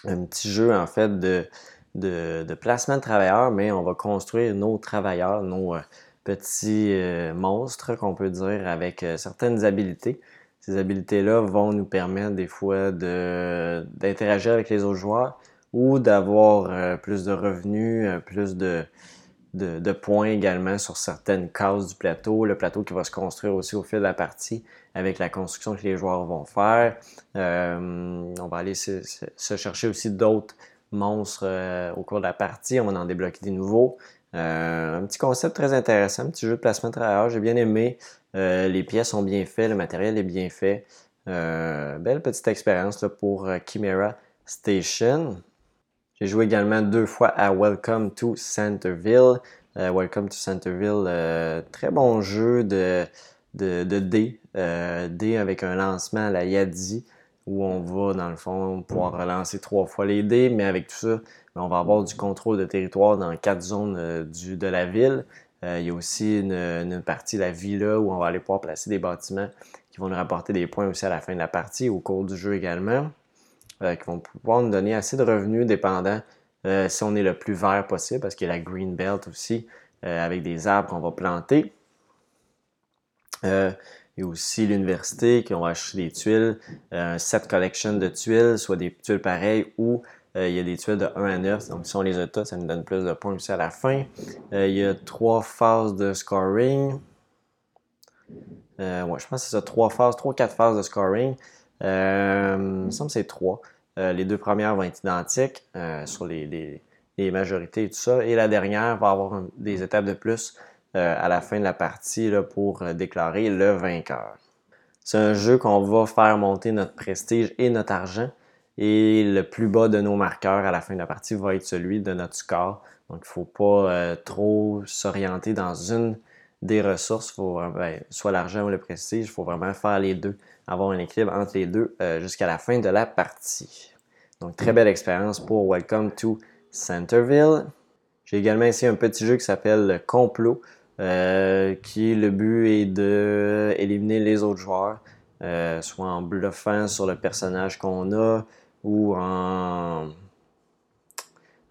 un petit jeu en fait de, de, placement de travailleurs, mais on va construire nos travailleurs, nos euh, petits euh, monstres qu'on peut dire avec euh, certaines habiletés. Ces habiletés-là vont nous permettre des fois d'interagir avec les autres joueurs ou d'avoir plus de revenus, plus de, de, points également sur certaines cases du plateau. Le plateau qui va se construire aussi au fil de la partie avec la construction que les joueurs vont faire. Euh, on va aller se, chercher aussi d'autres monstres euh, au cours de la partie. On va en débloquer des nouveaux. Euh, un petit concept très intéressant, un petit jeu de placement de travailleurs. J'ai bien aimé. les pièces sont bien faites, le matériel est bien fait. belle petite expérience pour Chimera Station. J'ai joué également deux fois à Welcome to Centerville. Euh, Welcome to Centerville, euh, très bon jeu de, de, de dés. Euh, dés avec un lancement à la Yadi où on va, dans le fond, pouvoir relancer trois fois les dés, mais avec tout ça, on va avoir du contrôle de territoire dans quatre zones du, de la ville. il y a aussi une, une, partie la villa où on va aller pouvoir placer des bâtiments qui vont nous rapporter des points aussi à la fin de la partie, au cours du jeu également. Euh, qui vont pouvoir nous donner assez de revenus dépendant euh, si on est le plus vert possible, parce qu'il y a la Green Belt aussi, euh, avec des arbres qu'on va planter. il y a aussi l'université qui va acheter des tuiles, un set collection de tuiles, soit des tuiles pareilles ou il y a des tuiles de 1 à 9. Donc, si on les a toutes, ça nous donne plus de points aussi à la fin. il y a trois phases de scoring. je pense que c'est ça, trois phases, trois, quatre phases de scoring. Il me semble que c'est trois. Euh, les deux premières vont être identiques euh, sur les, majorités et tout ça. Et la dernière va avoir des étapes de plus euh, à la fin de la partie pour déclarer le vainqueur. C'est un jeu qu'on va faire monter notre prestige et notre argent. Et le plus bas de nos marqueurs à la fin de la partie va être celui de notre score. Donc, il ne faut pas trop s'orienter dans une des ressources, faut, ben, soit l'argent ou le prestige, il faut vraiment faire les deux avoir un équilibre entre les deux euh, jusqu'à la fin de la partie. Donc, très belle expérience pour Welcome to Centerville. J'ai également essayé un petit jeu qui s'appelle Complot, euh, qui le but est de éliminer les autres joueurs, euh, soit en bluffant sur le personnage qu'on a ou en,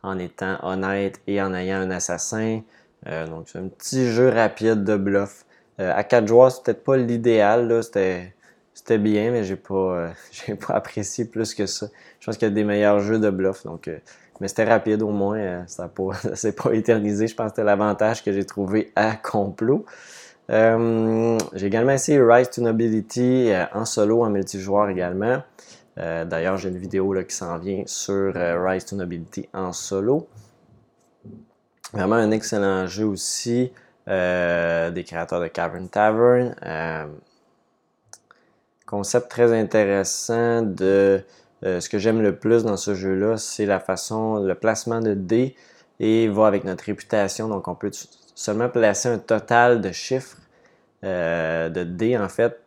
en étant honnête et en ayant un assassin. Donc, c'est un petit jeu rapide de bluff. à quatre joueurs, c'est peut-être pas l'idéal. C'était bien, mais j'ai pas, euh, pas apprécié plus que ça. Je pense qu'il y a des meilleurs jeux de bluff, donc, euh, mais c'était rapide au moins. Euh, ça ne s'est pas éternisé. Je pense que c'était l'avantage que j'ai trouvé à complot. j'ai également essayé Rise to Nobility en solo, en multijoueur également. D'ailleurs, j'ai une vidéo là, qui s'en vient sur Rise to Nobility en solo. Vraiment un excellent jeu aussi des créateurs de Cavern Tavern concept très intéressant de euh, ce que j'aime le plus dans ce jeu-là, c'est la façon, le placement de dés et va avec notre réputation. Donc, on peut seulement placer un total de chiffres euh, de dés, en fait,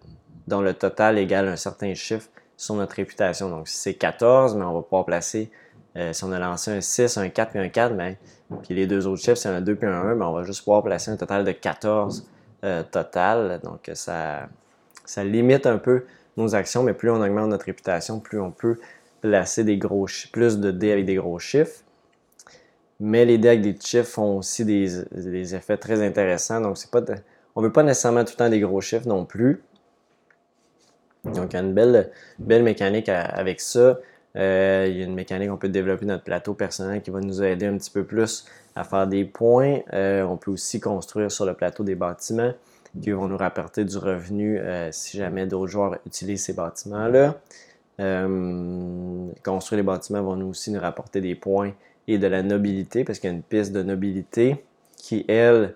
dont le total égale un certain chiffre sur notre réputation. Donc, si c'est 14, mais on va pouvoir placer, euh, si on a lancé un 6, un 4 puis un 4, mais, puis les deux autres chiffres, c'est un 2 puis un 1, mais on va juste pouvoir placer un total de 14 total. Donc, ça, ça limite un peu nos actions, mais plus on augmente notre réputation, plus on peut placer des gros plus de dés avec des gros chiffres. Mais les dés avec des chiffres ont aussi des, effets très intéressants. Donc, c'est pas on ne veut pas nécessairement tout le temps des gros chiffres non plus. Donc, il y a une belle, belle mécanique avec ça. Euh, il y a une mécanique, on peut développer notre plateau personnel qui va nous aider un petit peu plus à faire des points. Euh, on peut aussi construire sur le plateau des bâtiments qui vont nous rapporter du revenu euh, si jamais d'autres joueurs utilisent ces bâtiments-là. construire les bâtiments va nous aussi nous rapporter des points et de la nobilité parce qu'il y a une piste de nobilité qui, elle,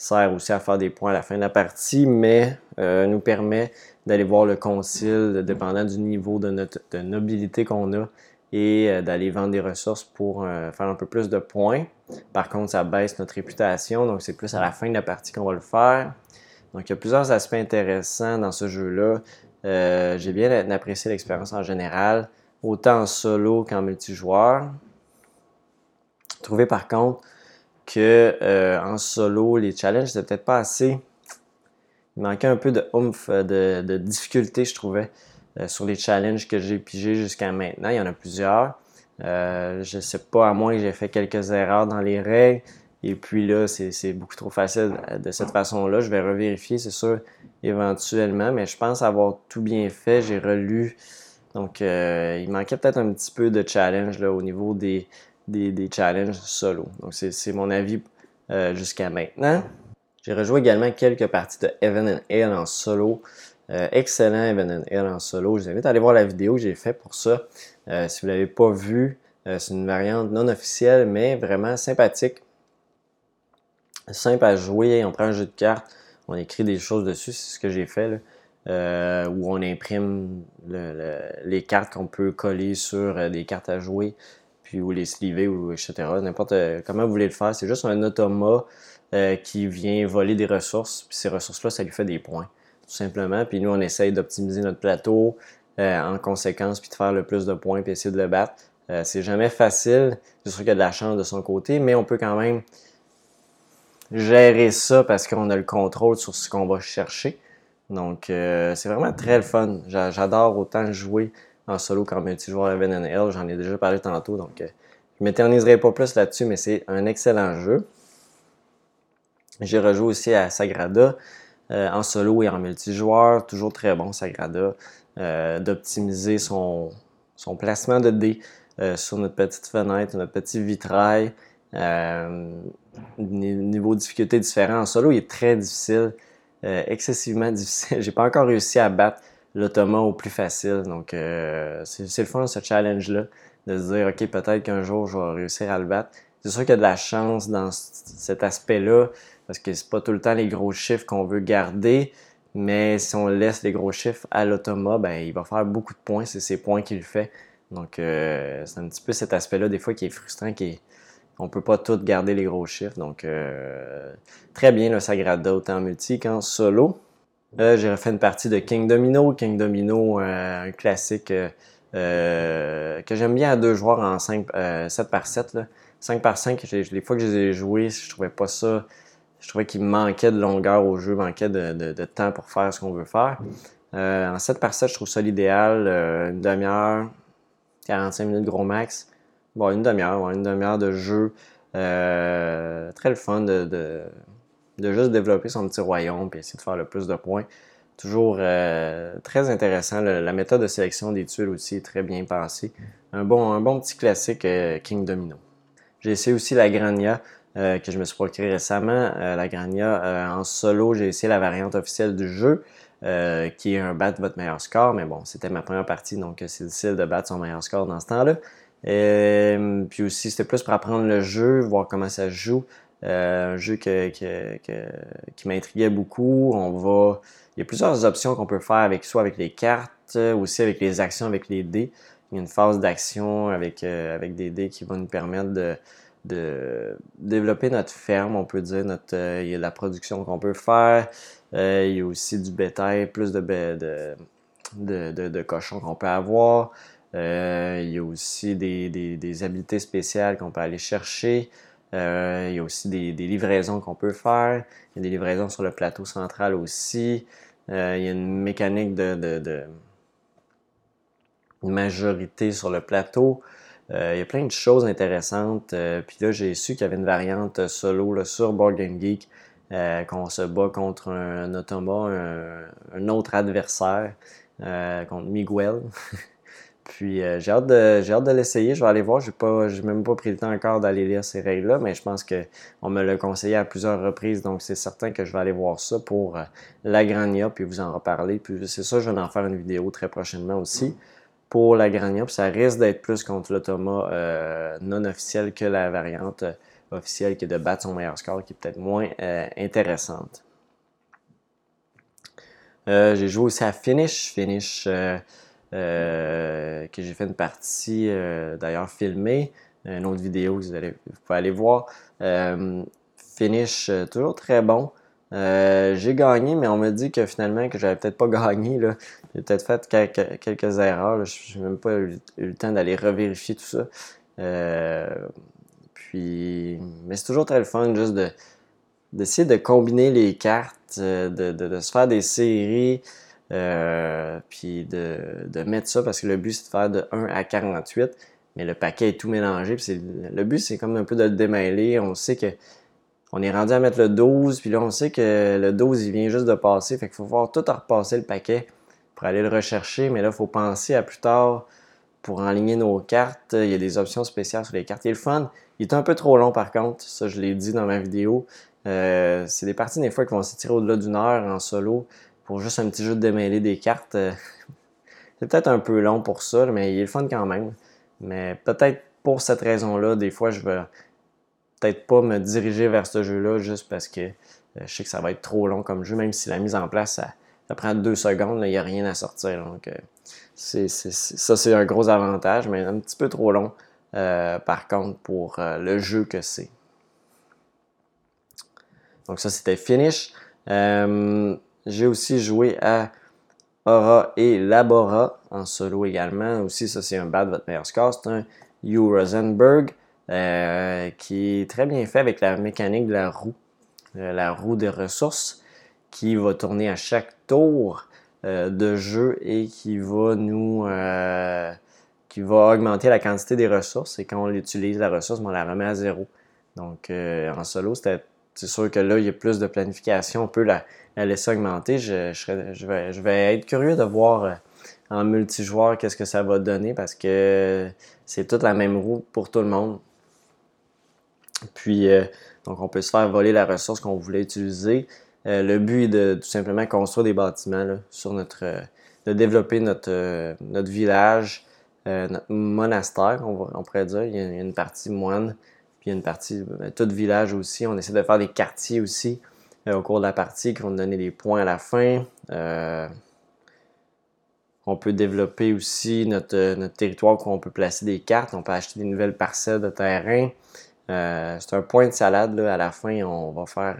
sert aussi à faire des points à la fin de la partie, mais nous permet d'aller voir le concile, dépendant du niveau de, notre, nobilité qu'on a, et euh, d'aller vendre des ressources pour euh, faire un peu plus de points. Par contre, ça baisse notre réputation, donc c'est plus à la fin de la partie qu'on va le faire. Donc, il y a plusieurs aspects intéressants dans ce jeu-là. Euh, j'ai bien apprécié l'expérience en général, autant en solo qu'en multijoueur. Trouvé par contre que en solo, les challenges n'étaient peut-être pas assez il manquait un peu de oomph, euh, de, difficulté, je trouvais, euh, sur les challenges que j'ai pigés jusqu'à maintenant. Il y en a plusieurs. Euh, je sais pas, à moins que j'ai fait quelques erreurs dans les règles. Et puis là, c'est beaucoup trop facile de cette façon-là. Je vais revérifier, c'est sûr, éventuellement, mais je pense avoir tout bien fait. J'ai relu. Donc, il manquait peut-être un petit peu de challenge là, au niveau des, des, challenges solo. Donc, c'est mon avis jusqu'à maintenant. J'ai rejoué également quelques parties de Evan and Hale en solo. Euh, excellent Evan and Hale en solo. Je vous invite à aller voir la vidéo que j'ai faite pour ça. Euh, si vous ne l'avez pas vu, euh, c'est une variante non officielle, mais vraiment sympathique. Simple à jouer. On prend un jeu de cartes, on écrit des choses dessus. C'est ce que j'ai fait. Où on imprime les cartes qu'on peut coller sur des cartes à jouer, puis ou les sliver, ou etc. N'importe comment vous voulez le faire. C'est juste un automa euh, qui vient voler des ressources. Puis ces ressources-là, ça lui fait des points, tout simplement. Puis nous, on essaye d'optimiser notre plateau euh, en conséquence, puis de faire le plus de points, puis essayer de le battre. Euh, c'est jamais facile. C'est sûr qu'il y a de la chance de son côté, mais on peut quand même gérer ça parce qu'on a le contrôle sur ce qu'on va chercher. Donc, c'est vraiment très le fun. J'adore autant jouer en solo qu'en multijoueur VNL. J'en ai déjà parlé tantôt, donc je ne m'éterniserai pas plus là-dessus, mais c'est un excellent jeu. J'ai rejoué aussi à Sagrada euh, en solo et en multijoueur. Toujours très bon, Sagrada. Euh, d'optimiser son, son, placement de dés euh, sur notre petite fenêtre, notre petit vitrail. niveau de difficulté différent. En solo, il est très difficile, excessivement difficile. J'ai pas encore réussi à battre l'automa au plus facile. Donc, c'est le fun, ce challenge-là, de se dire, OK, peut-être qu'un jour, je vais réussir à le battre. C'est sûr qu'il y a de la chance dans cet aspect-là parce que c'est pas tout le temps les gros chiffres qu'on veut garder. Mais si on laisse les gros chiffres à l'automa, ben, il va faire beaucoup de points. C'est ces points qu'il fait. Donc, euh, c'est un petit peu cet aspect-là, des fois, qui est frustrant, qui est, on peut pas tout garder les gros chiffres. Donc, euh, très bien le Sagrada, autant en multi qu'en solo. Euh, j'ai refait une partie de King Domino. King Domino, un classique que j'aime bien à deux joueurs en 5, 7 par 7. 5 par 5, les fois que je les ai joués, je trouvais pas ça je trouvais qu'il manquait de longueur au jeu, manquait de, temps pour faire ce qu'on veut faire. Euh, en 7 par 7, je trouve ça l'idéal. Euh, une demi-heure, 45 minutes gros max. Bon, une demi-heure, une demi-heure de jeu. Euh, très le fun de, juste développer son petit royaume et essayer de faire le plus de points. Toujours très intéressant. la méthode de sélection des tuiles aussi est très bien pensée. Un bon, un petit classique King Domino. J'ai essayé aussi la Grania. Euh, que je me suis procuré récemment, euh, la Grania. Euh, en solo, j'ai essayé la variante officielle du jeu, qui est un battre votre meilleur score. Mais bon, c'était ma première partie, donc c'est difficile de battre son meilleur score dans ce temps-là. puis aussi, c'était plus pour apprendre le jeu, voir comment ça se joue. Un jeu qui m'intriguait beaucoup. On va, il y a plusieurs options qu'on peut faire avec soit avec les cartes, aussi avec les actions, avec les dés. Il y a une phase d'action avec, avec des dés qui vont nous permettre de, de développer notre ferme, on peut dire. Euh, il y a la production qu'on peut faire. Euh, il y a aussi du bétail, plus de, de, de, de cochons qu'on peut avoir. Euh, il y a aussi des, des habiletés spéciales qu'on peut aller chercher. Il y a aussi des, livraisons qu'on peut faire. Il y a des livraisons sur le plateau central aussi. Euh, il y a une mécanique de, majorité sur le plateau. il y a plein de choses intéressantes. Puis là, j'ai su qu'il y avait une variante solo sur Board Geek qu'on se bat contre un, un, autre adversaire, contre Miguel. Puis euh, j'ai hâte de, j'ai hâte de l'essayer. Je vais aller voir. J'ai pas, même pas pris le temps encore d'aller lire ces règles-là, mais je pense qu'on me l'a conseillé à plusieurs reprises, donc c'est certain que je vais aller voir ça pour euh, la Grania, puis vous en reparler. Puis c'est ça, je vais en faire une vidéo très prochainement aussi pour la Grania. Puis ça risque d'être plus contre l'automa euh, non officiel que la variante officielle qui est de battre son meilleur score, qui est peut-être moins intéressante. j'ai joué aussi à Finish. Finish que j'ai fait une partie euh, d'ailleurs filmée, une autre vidéo que vous, allez, pouvez aller voir. Euh, finish toujours très bon. j'ai gagné, mais on m'a dit que finalement que j'avais peut-être pas gagné. J'ai peut-être fait quelques, erreurs. Je n'ai même pas eu, le temps d'aller revérifier tout ça. puis, mais c'est toujours très fun juste de d'essayer de combiner les cartes, de, se faire des séries. Euh, puis de, de, mettre ça parce que le but c'est de faire de 1 à 48, mais le paquet est tout mélangé. Puis le but c'est comme un peu de le démêler. On sait que on est rendu à mettre le 12, puis là on sait que le 12 il vient juste de passer, fait qu'il faut voir tout repasser le paquet pour aller le rechercher, mais là il faut penser à plus tard pour enligner nos cartes. Il y a des options spéciales sur les cartes. Il est le fun. Il est un peu trop long par contre, ça je l'ai dit dans ma vidéo. Euh, c'est des parties des fois qui vont s'étirer au-delà d'une heure en solo pour juste un petit jeu de démêler des cartes. Euh, c'est peut-être un peu long pour ça, mais il est le fun quand même. Mais peut-être pour cette raison-là, des fois, je vais peut-être pas me diriger vers ce jeu-là juste parce que euh, je sais que ça va être trop long comme jeu, même si la mise en place, ça, prend deux secondes, il n'y a rien à sortir. Donc, euh, ça, c'est un gros avantage, mais un petit peu trop long, par contre, pour le jeu que c'est. Donc, ça, c'était Finish. J'ai aussi joué à Aura et Labora en solo également. Aussi, ça c'est un bad votre meilleur score. C'est un Hugh Rosenberg euh, qui est très bien fait avec la mécanique de la roue, euh, la roue des ressources qui va tourner à chaque tour euh, de jeu et qui va nous qui va augmenter la quantité des ressources et quand on utilise la ressource, on la remet à zéro. Donc en solo, c'est sûr que là, il y a plus de planification, on peut la, laisser augmenter. Je, je, vais, être curieux de voir euh, en multijoueur qu'est-ce que ça va donner parce que c'est toute la même roue pour tout le monde. Puis, euh, donc, on peut se faire voler la ressource qu'on voulait utiliser. Euh, le but est de tout simplement construire des bâtiments sur notre. de développer notre, notre village, notre monastère, on, pourrait dire. il y a une partie moine puis il y a une partie, tout village aussi. On essaie de faire des quartiers aussi au cours de la partie qui vont donner des points à la fin. Euh, on peut développer aussi notre, notre territoire où on peut placer des cartes. On peut acheter des nouvelles parcelles de terrain. Euh, c'est un point de salade. Là. À la fin, on va faire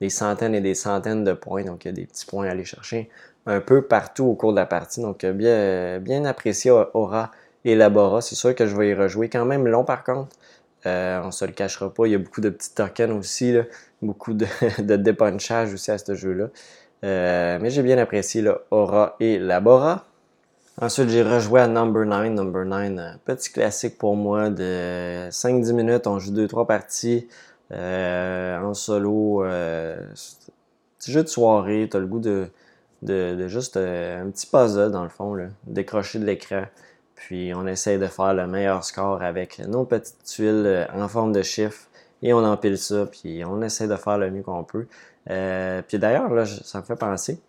des centaines et des centaines de points. Donc, il y a des petits points à aller chercher un peu partout au cours de la partie. Donc, bien, apprécié Aura et Labora. C'est sûr que je vais y rejouer. Quand même long par contre. Euh, on se le cachera pas. Il y a beaucoup de petits tokens aussi, beaucoup de, de dépunchage aussi à ce jeu-là. Euh, mais j'ai bien apprécié le Aura et Labora. Ensuite, j'ai rejoué à Number 9. Number 9, euh, petit classique pour moi de 5-10 minutes. On joue 2-3 parties en solo. petit jeu de soirée. Tu as le goût de, de, juste un petit puzzle dans le fond, décrocher de l'écran. Puis on essaie de faire le meilleur score avec nos petites tuiles euh, en forme de chiffre et on empile ça, puis on essaie de faire le mieux qu'on peut. Euh, puis d'ailleurs, là, ça me fait penser,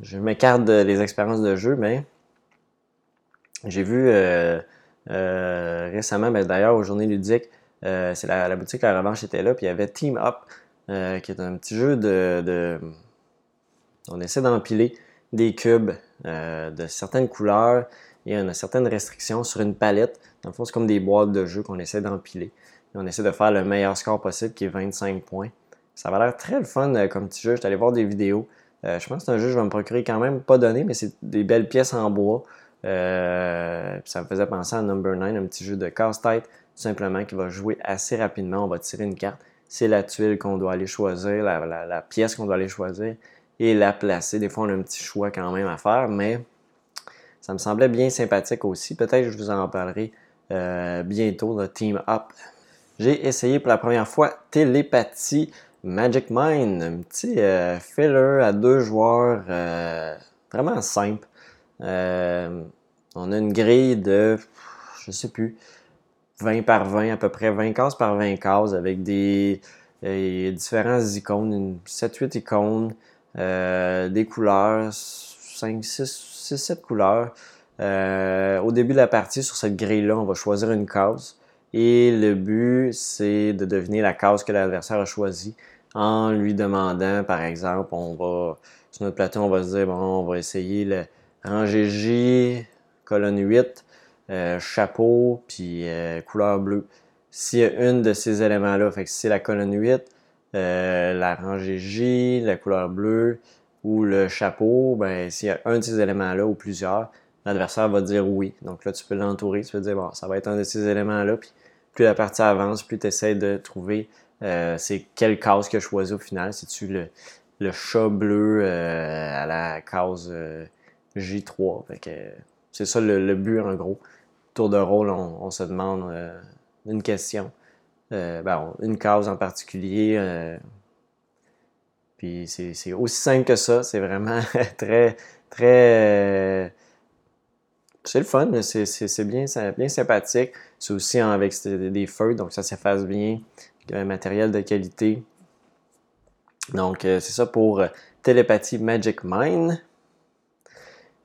je m'écarte des expériences de jeu, mais j'ai vu euh, récemment, ben, d'ailleurs, aux journées ludiques, c'est la, boutique La Revanche était là, puis il y avait Team Up, qui est un petit jeu de... on essaie d'empiler des cubes de certaines couleurs il y a certaines restrictions sur une palette. Dans le fond, c'est comme des boîtes de jeu qu'on essaie d'empiler. On essaie de faire le meilleur score possible qui est 25 points. Ça va l'air très le fun euh, comme petit jeu. Je suis allé voir des vidéos. Euh, je pense que c'est un jeu que je vais me procurer quand même, pas donné, mais c'est des belles pièces en bois. Euh, ça me faisait penser à Number 9, un petit jeu de casse-tête, tout simplement, qui va jouer assez rapidement. On va tirer une carte. C'est la tuile qu'on doit aller choisir, la, pièce qu'on doit aller choisir. et la placer. Des fois, on a un petit choix quand même à faire, mais ça me semblait bien sympathique aussi. Peut-être que je vous en parlerai bientôt, le Team Up. J'ai essayé pour la première fois Télépathie Magic Mind, un petit euh, filler à deux joueurs euh, vraiment simple. on a une grille de, je sais plus, 20 par 20, à peu près 20 cases par 20 cases avec des différents icônes, 7-8 icônes, des couleurs, 5, 6, 6-7 couleurs. Euh, au début de la partie, sur cette grille-là, on va choisir une case. Et le but, c'est de deviner la case que l'adversaire a choisie en lui demandant, par exemple, on va, sur notre plateau, on va se dire, bon, on va essayer le rangée J, colonne 8, euh, chapeau, puis euh, couleur bleue. S'il y a une de ces éléments-là, fait que si c'est la colonne 8, la rangée J, la couleur bleue, ou le chapeau, ben, s'il y a un de ces éléments-là ou plusieurs, l'adversaire va dire oui. Donc là, tu peux l'entourer, tu peux dire, bon, ça va être un de ces éléments-là. Puis plus la partie avance, plus tu essaies de trouver euh, c'est quelle case que je choisi au final. C'est-tu le, le chat bleu euh, à la case euh, J3. c'est ça le, but en gros. Tour de rôle, on, se demande une question. Ben, une case en particulier puis c'est aussi simple que ça. C'est vraiment très, très. Euh, c'est le fun, c'est bien, bien sympathique. C'est aussi avec des feux, donc ça s'efface bien. Un matériel de qualité. Donc, euh, c'est ça pour euh, Télépathie Magic Mind.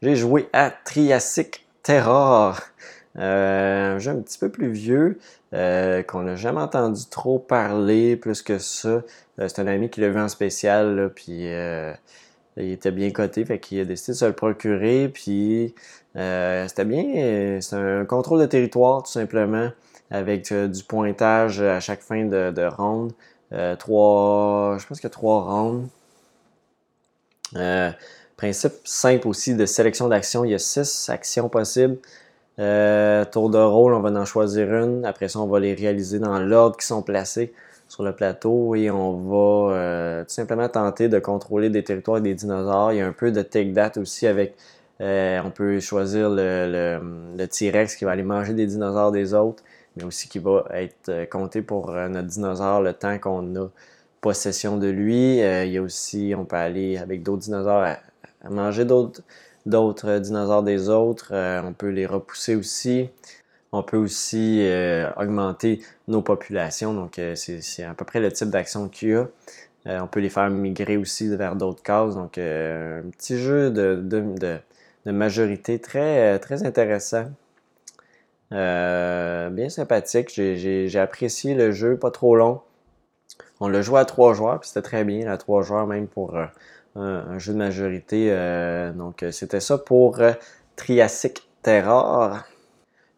J'ai joué à Triassic Terror. un jeu un petit peu plus vieux, qu'on n'a jamais entendu trop parler plus que ça. Euh, c'est un ami qui l'a vu en spécial, puis euh, il était bien coté, fait qu'il a décidé de se le procurer, puis euh, c'était bien, c'est un contrôle de territoire tout simplement, avec du pointage à chaque fin de, ronde. trois, je pense a trois rondes. principe simple aussi de sélection d'actions, il y a six actions possibles. tour de rôle, on va en choisir une. Après ça, on va les réaliser dans l'ordre qui sont placés sur le plateau et on va euh, tout simplement tenter de contrôler des territoires des dinosaures. Il y a un peu de take that aussi avec, euh, on peut choisir le, le, T-Rex qui va aller manger des dinosaures des autres, mais aussi qui va être euh, compté pour notre dinosaure le temps qu'on a possession de lui. il y a aussi, on peut aller avec d'autres dinosaures à, manger d'autres dinosaures des autres. on peut les repousser aussi. On peut aussi euh, augmenter nos populations. Donc, euh, c'est à peu près le type d'action qu'il y a. Euh, on peut les faire migrer aussi vers d'autres cases. Donc, un petit jeu de, majorité très, intéressant. bien sympathique. J'ai apprécié le jeu, pas trop long. On l'a joué à trois joueurs, puis c'était très bien, à trois joueurs même pour un, jeu de majorité. donc, c'était ça pour Triassic Terror.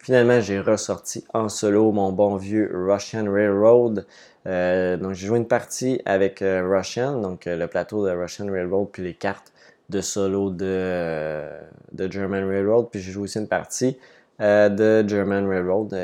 Finalement, j'ai ressorti en solo mon bon vieux Russian Railroad. Euh, donc, j'ai joué une partie avec euh, Russian, donc euh, le plateau de Russian Railroad, puis les cartes de solo de, German Railroad. Puis j'ai joué aussi une partie de German Railroad.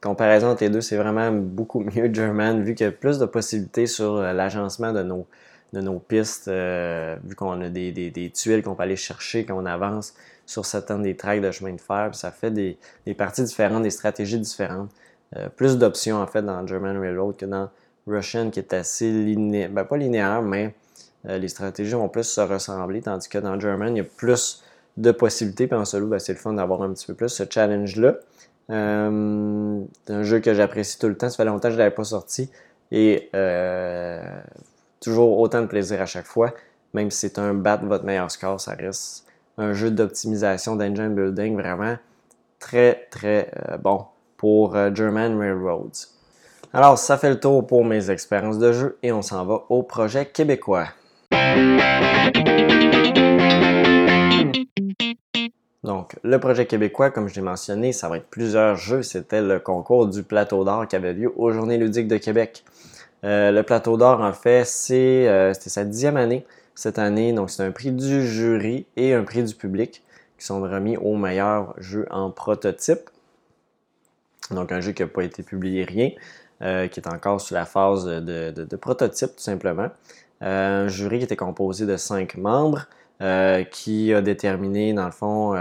comparaison entre les deux, c'est vraiment beaucoup mieux German, vu qu'il y a plus de possibilités sur l'agencement de nos, de nos pistes, vu qu'on a des, des, des tuiles qu'on peut aller chercher quand on avance sur certains des tracks de chemin de fer. ça fait des, parties différentes, des stratégies différentes. Euh, plus d'options en fait dans German Railroad que dans Russian qui est assez linéaire. Ben, pas linéaire, mais euh, les stratégies vont plus se ressembler, tandis que dans German, il y a plus de possibilités. Puis en solo, ben, c'est le fun d'avoir un petit peu plus ce challenge-là. Euh, c'est un jeu que j'apprécie tout le temps. Ça fait longtemps que je ne l'avais pas sorti. Et toujours autant de plaisir à chaque fois. Même si c'est un bat votre meilleur score, ça reste un jeu d'optimisation d'engine building vraiment très très euh, bon pour euh, German Railroads. Alors ça fait le tour pour mes expériences de jeu et on s'en va au projet québécois. Donc, le projet québécois, comme je l'ai mentionné, ça va être plusieurs jeux. C'était le concours du Plateau d'or qui avait lieu aux Journées ludiques de Québec. Euh, le Plateau d'or, en fait, c'est, c'était sa dixième année cette année. Donc, c'est un prix du jury et un prix du public qui sont remis au meilleur jeu en prototype. Donc, un jeu qui n'a pas été publié rien, euh, qui est encore sous la phase de, prototype tout simplement. un jury qui était composé de cinq membres qui a déterminé, dans le fond,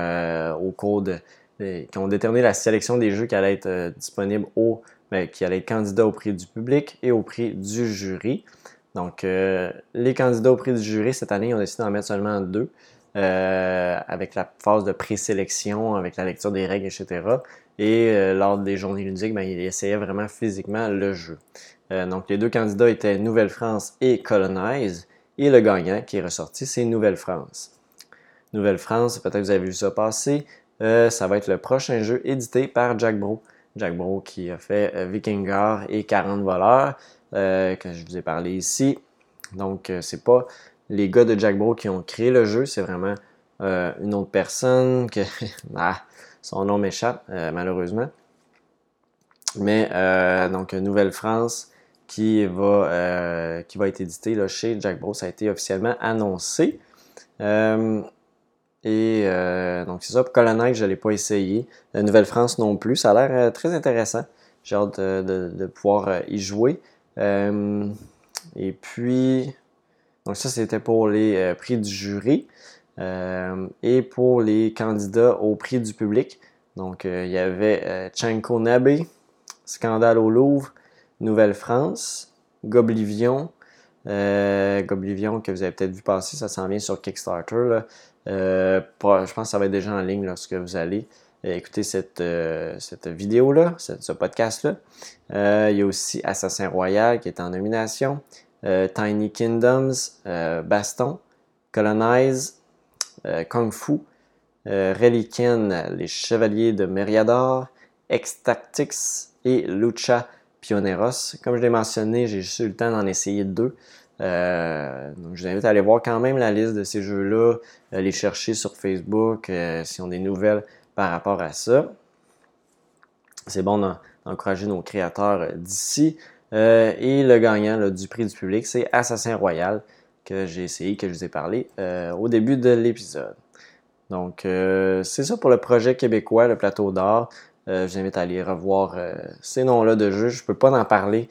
au cours de, qui ont déterminé la sélection des jeux qui allaient être disponibles au, ben, qui allaient être candidats au prix du public et au prix du jury. Donc, les candidats au prix du jury cette année, ils ont décidé d'en mettre seulement deux. Euh, avec la phase de présélection, avec la lecture des règles, etc. Et euh, lors des journées ludiques, ben, il essayait vraiment physiquement le jeu. Euh, donc les deux candidats étaient Nouvelle-France et Colonize. Et le gagnant qui est ressorti, c'est Nouvelle-France. Nouvelle-France, peut-être que vous avez vu ça passer, ça va être le prochain jeu édité par Jack Bro. Jack Bro qui a fait Vikingar et 40 voleurs, que je vous ai parlé ici. Donc, c'est pas les gars de Jack Bro qui ont créé le jeu, c'est vraiment euh, une autre personne que ah, son nom m'échappe euh, malheureusement. Mais euh, donc Nouvelle-France qui va, qui va être édité là, chez Jack Bro, ça a été officiellement annoncé. et donc c'est ça, Colonel, je ne l'ai pas essayé. Nouvelle-France non plus, ça a l'air très intéressant. J'ai hâte de, de, pouvoir y jouer. Et puis, donc ça, c'était pour les euh, prix du jury euh, et pour les candidats au prix du public. Donc euh, il y avait Chanko Nabe, Scandale au Louvre, Nouvelle-France, Goblivion, Goblivion que vous avez peut-être vu passer, ça s'en vient sur Kickstarter. je pense que ça va être déjà en ligne lorsque vous allez écouter cette, cette vidéo-là, ce podcast-là. il y a aussi Assassin Royal qui est en nomination. Euh, Tiny Kingdoms, euh, Baston, Colonize, euh, Kung Fu, Reliquien, les Chevaliers de Meriador, X-Tactics et Lucha Pioneros. Comme je l'ai mentionné, j'ai juste eu le temps d'en essayer deux. donc je vous invite à aller voir quand même la liste de ces jeux-là, les chercher sur Facebook si on a des nouvelles par rapport à ça. C'est bon d'encourager nos créateurs d'ici. Euh, et le gagnant du prix du public, c'est Assassin Royal, que j'ai essayé, que je vous ai parlé euh, au début de l'épisode. Donc, euh, c'est ça pour le projet québécois, le plateau d'or. je vous invite à aller revoir ces noms-là de jeux. Je ne peux pas en parler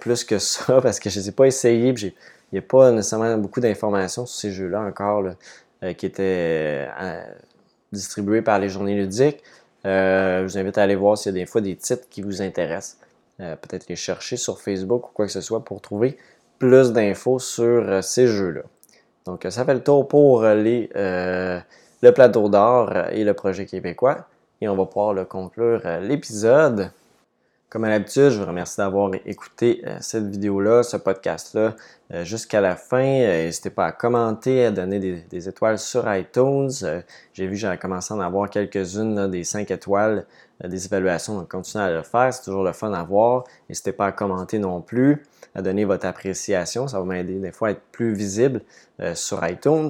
plus que ça parce que je ne les ai pas essayés. Il n'y a pas nécessairement beaucoup d'informations sur ces jeux-là encore qui étaient distribués par les journées ludiques. je vous invite à aller voir s'il y a des fois des titres qui vous intéressent. Euh, peut-être les chercher sur Facebook ou quoi que ce soit pour trouver plus d'infos sur euh, ces jeux-là. Donc, ça fait le tour pour les, euh, le plateau d'or et le projet québécois. Et on va pouvoir conclure l'épisode. Comme à l'habitude, je vous remercie d'avoir écouté euh, cette vidéo-là, ce podcast-là, euh, jusqu'à la fin. Euh, n'hésitez pas à commenter, à donner des, étoiles sur iTunes. J'ai vu j'avais commencé à en avoir quelques-unes, des 5 étoiles, des évaluations, donc continuez à le faire, c'est toujours le fun à voir. N'hésitez pas à commenter non plus, à donner votre appréciation, ça va m'aider des fois à être plus visible sur iTunes.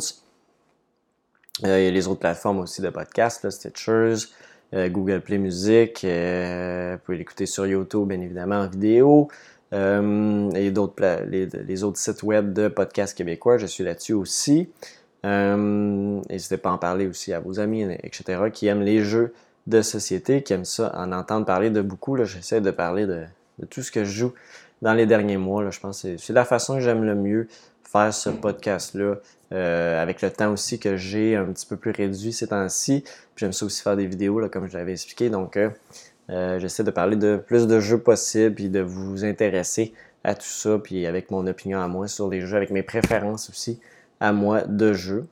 il y a les autres plateformes aussi de podcast, Stitchers, Google Play Music. Euh, vous pouvez l'écouter sur YouTube, bien évidemment, en vidéo. Euh, et d'autres les, autres sites web de podcasts québécois, je suis là-dessus aussi. N'hésitez pas à en parler aussi à vos amis, etc., qui aiment les jeux de société, qui aiment ça, en entendre parler de beaucoup. J'essaie de parler de, tout ce que je joue dans les derniers mois. Là, je pense que c'est la façon que j'aime le mieux faire ce podcast-là. Euh, avec le temps aussi que j'ai un petit peu plus réduit ces temps-ci. J'aime ça aussi faire des vidéos, là, comme je l'avais expliqué. Donc, euh, euh, j'essaie de parler de plus de jeux possibles, puis de vous intéresser à tout ça, puis avec mon opinion à moi sur les jeux, avec mes préférences aussi à moi de jeux.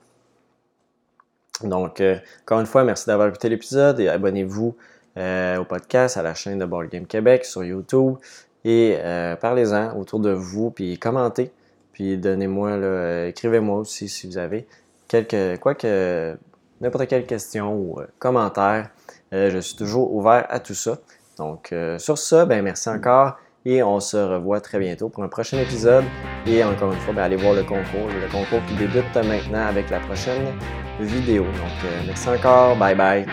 Donc, encore une fois, merci d'avoir écouté l'épisode et abonnez-vous au podcast, à la chaîne de Board Game Québec sur YouTube et parlez-en autour de vous, puis commentez. Puis donnez-moi, euh, écrivez-moi aussi si vous avez quelques, quoi que, n'importe quelle question ou euh, commentaire. Euh, je suis toujours ouvert à tout ça. Donc, sur ça, ben, merci encore et on se revoit très bientôt pour un prochain épisode. Et encore une fois, ben, allez voir le concours, le concours qui débute maintenant avec la prochaine vidéo. Donc, merci encore. Bye bye.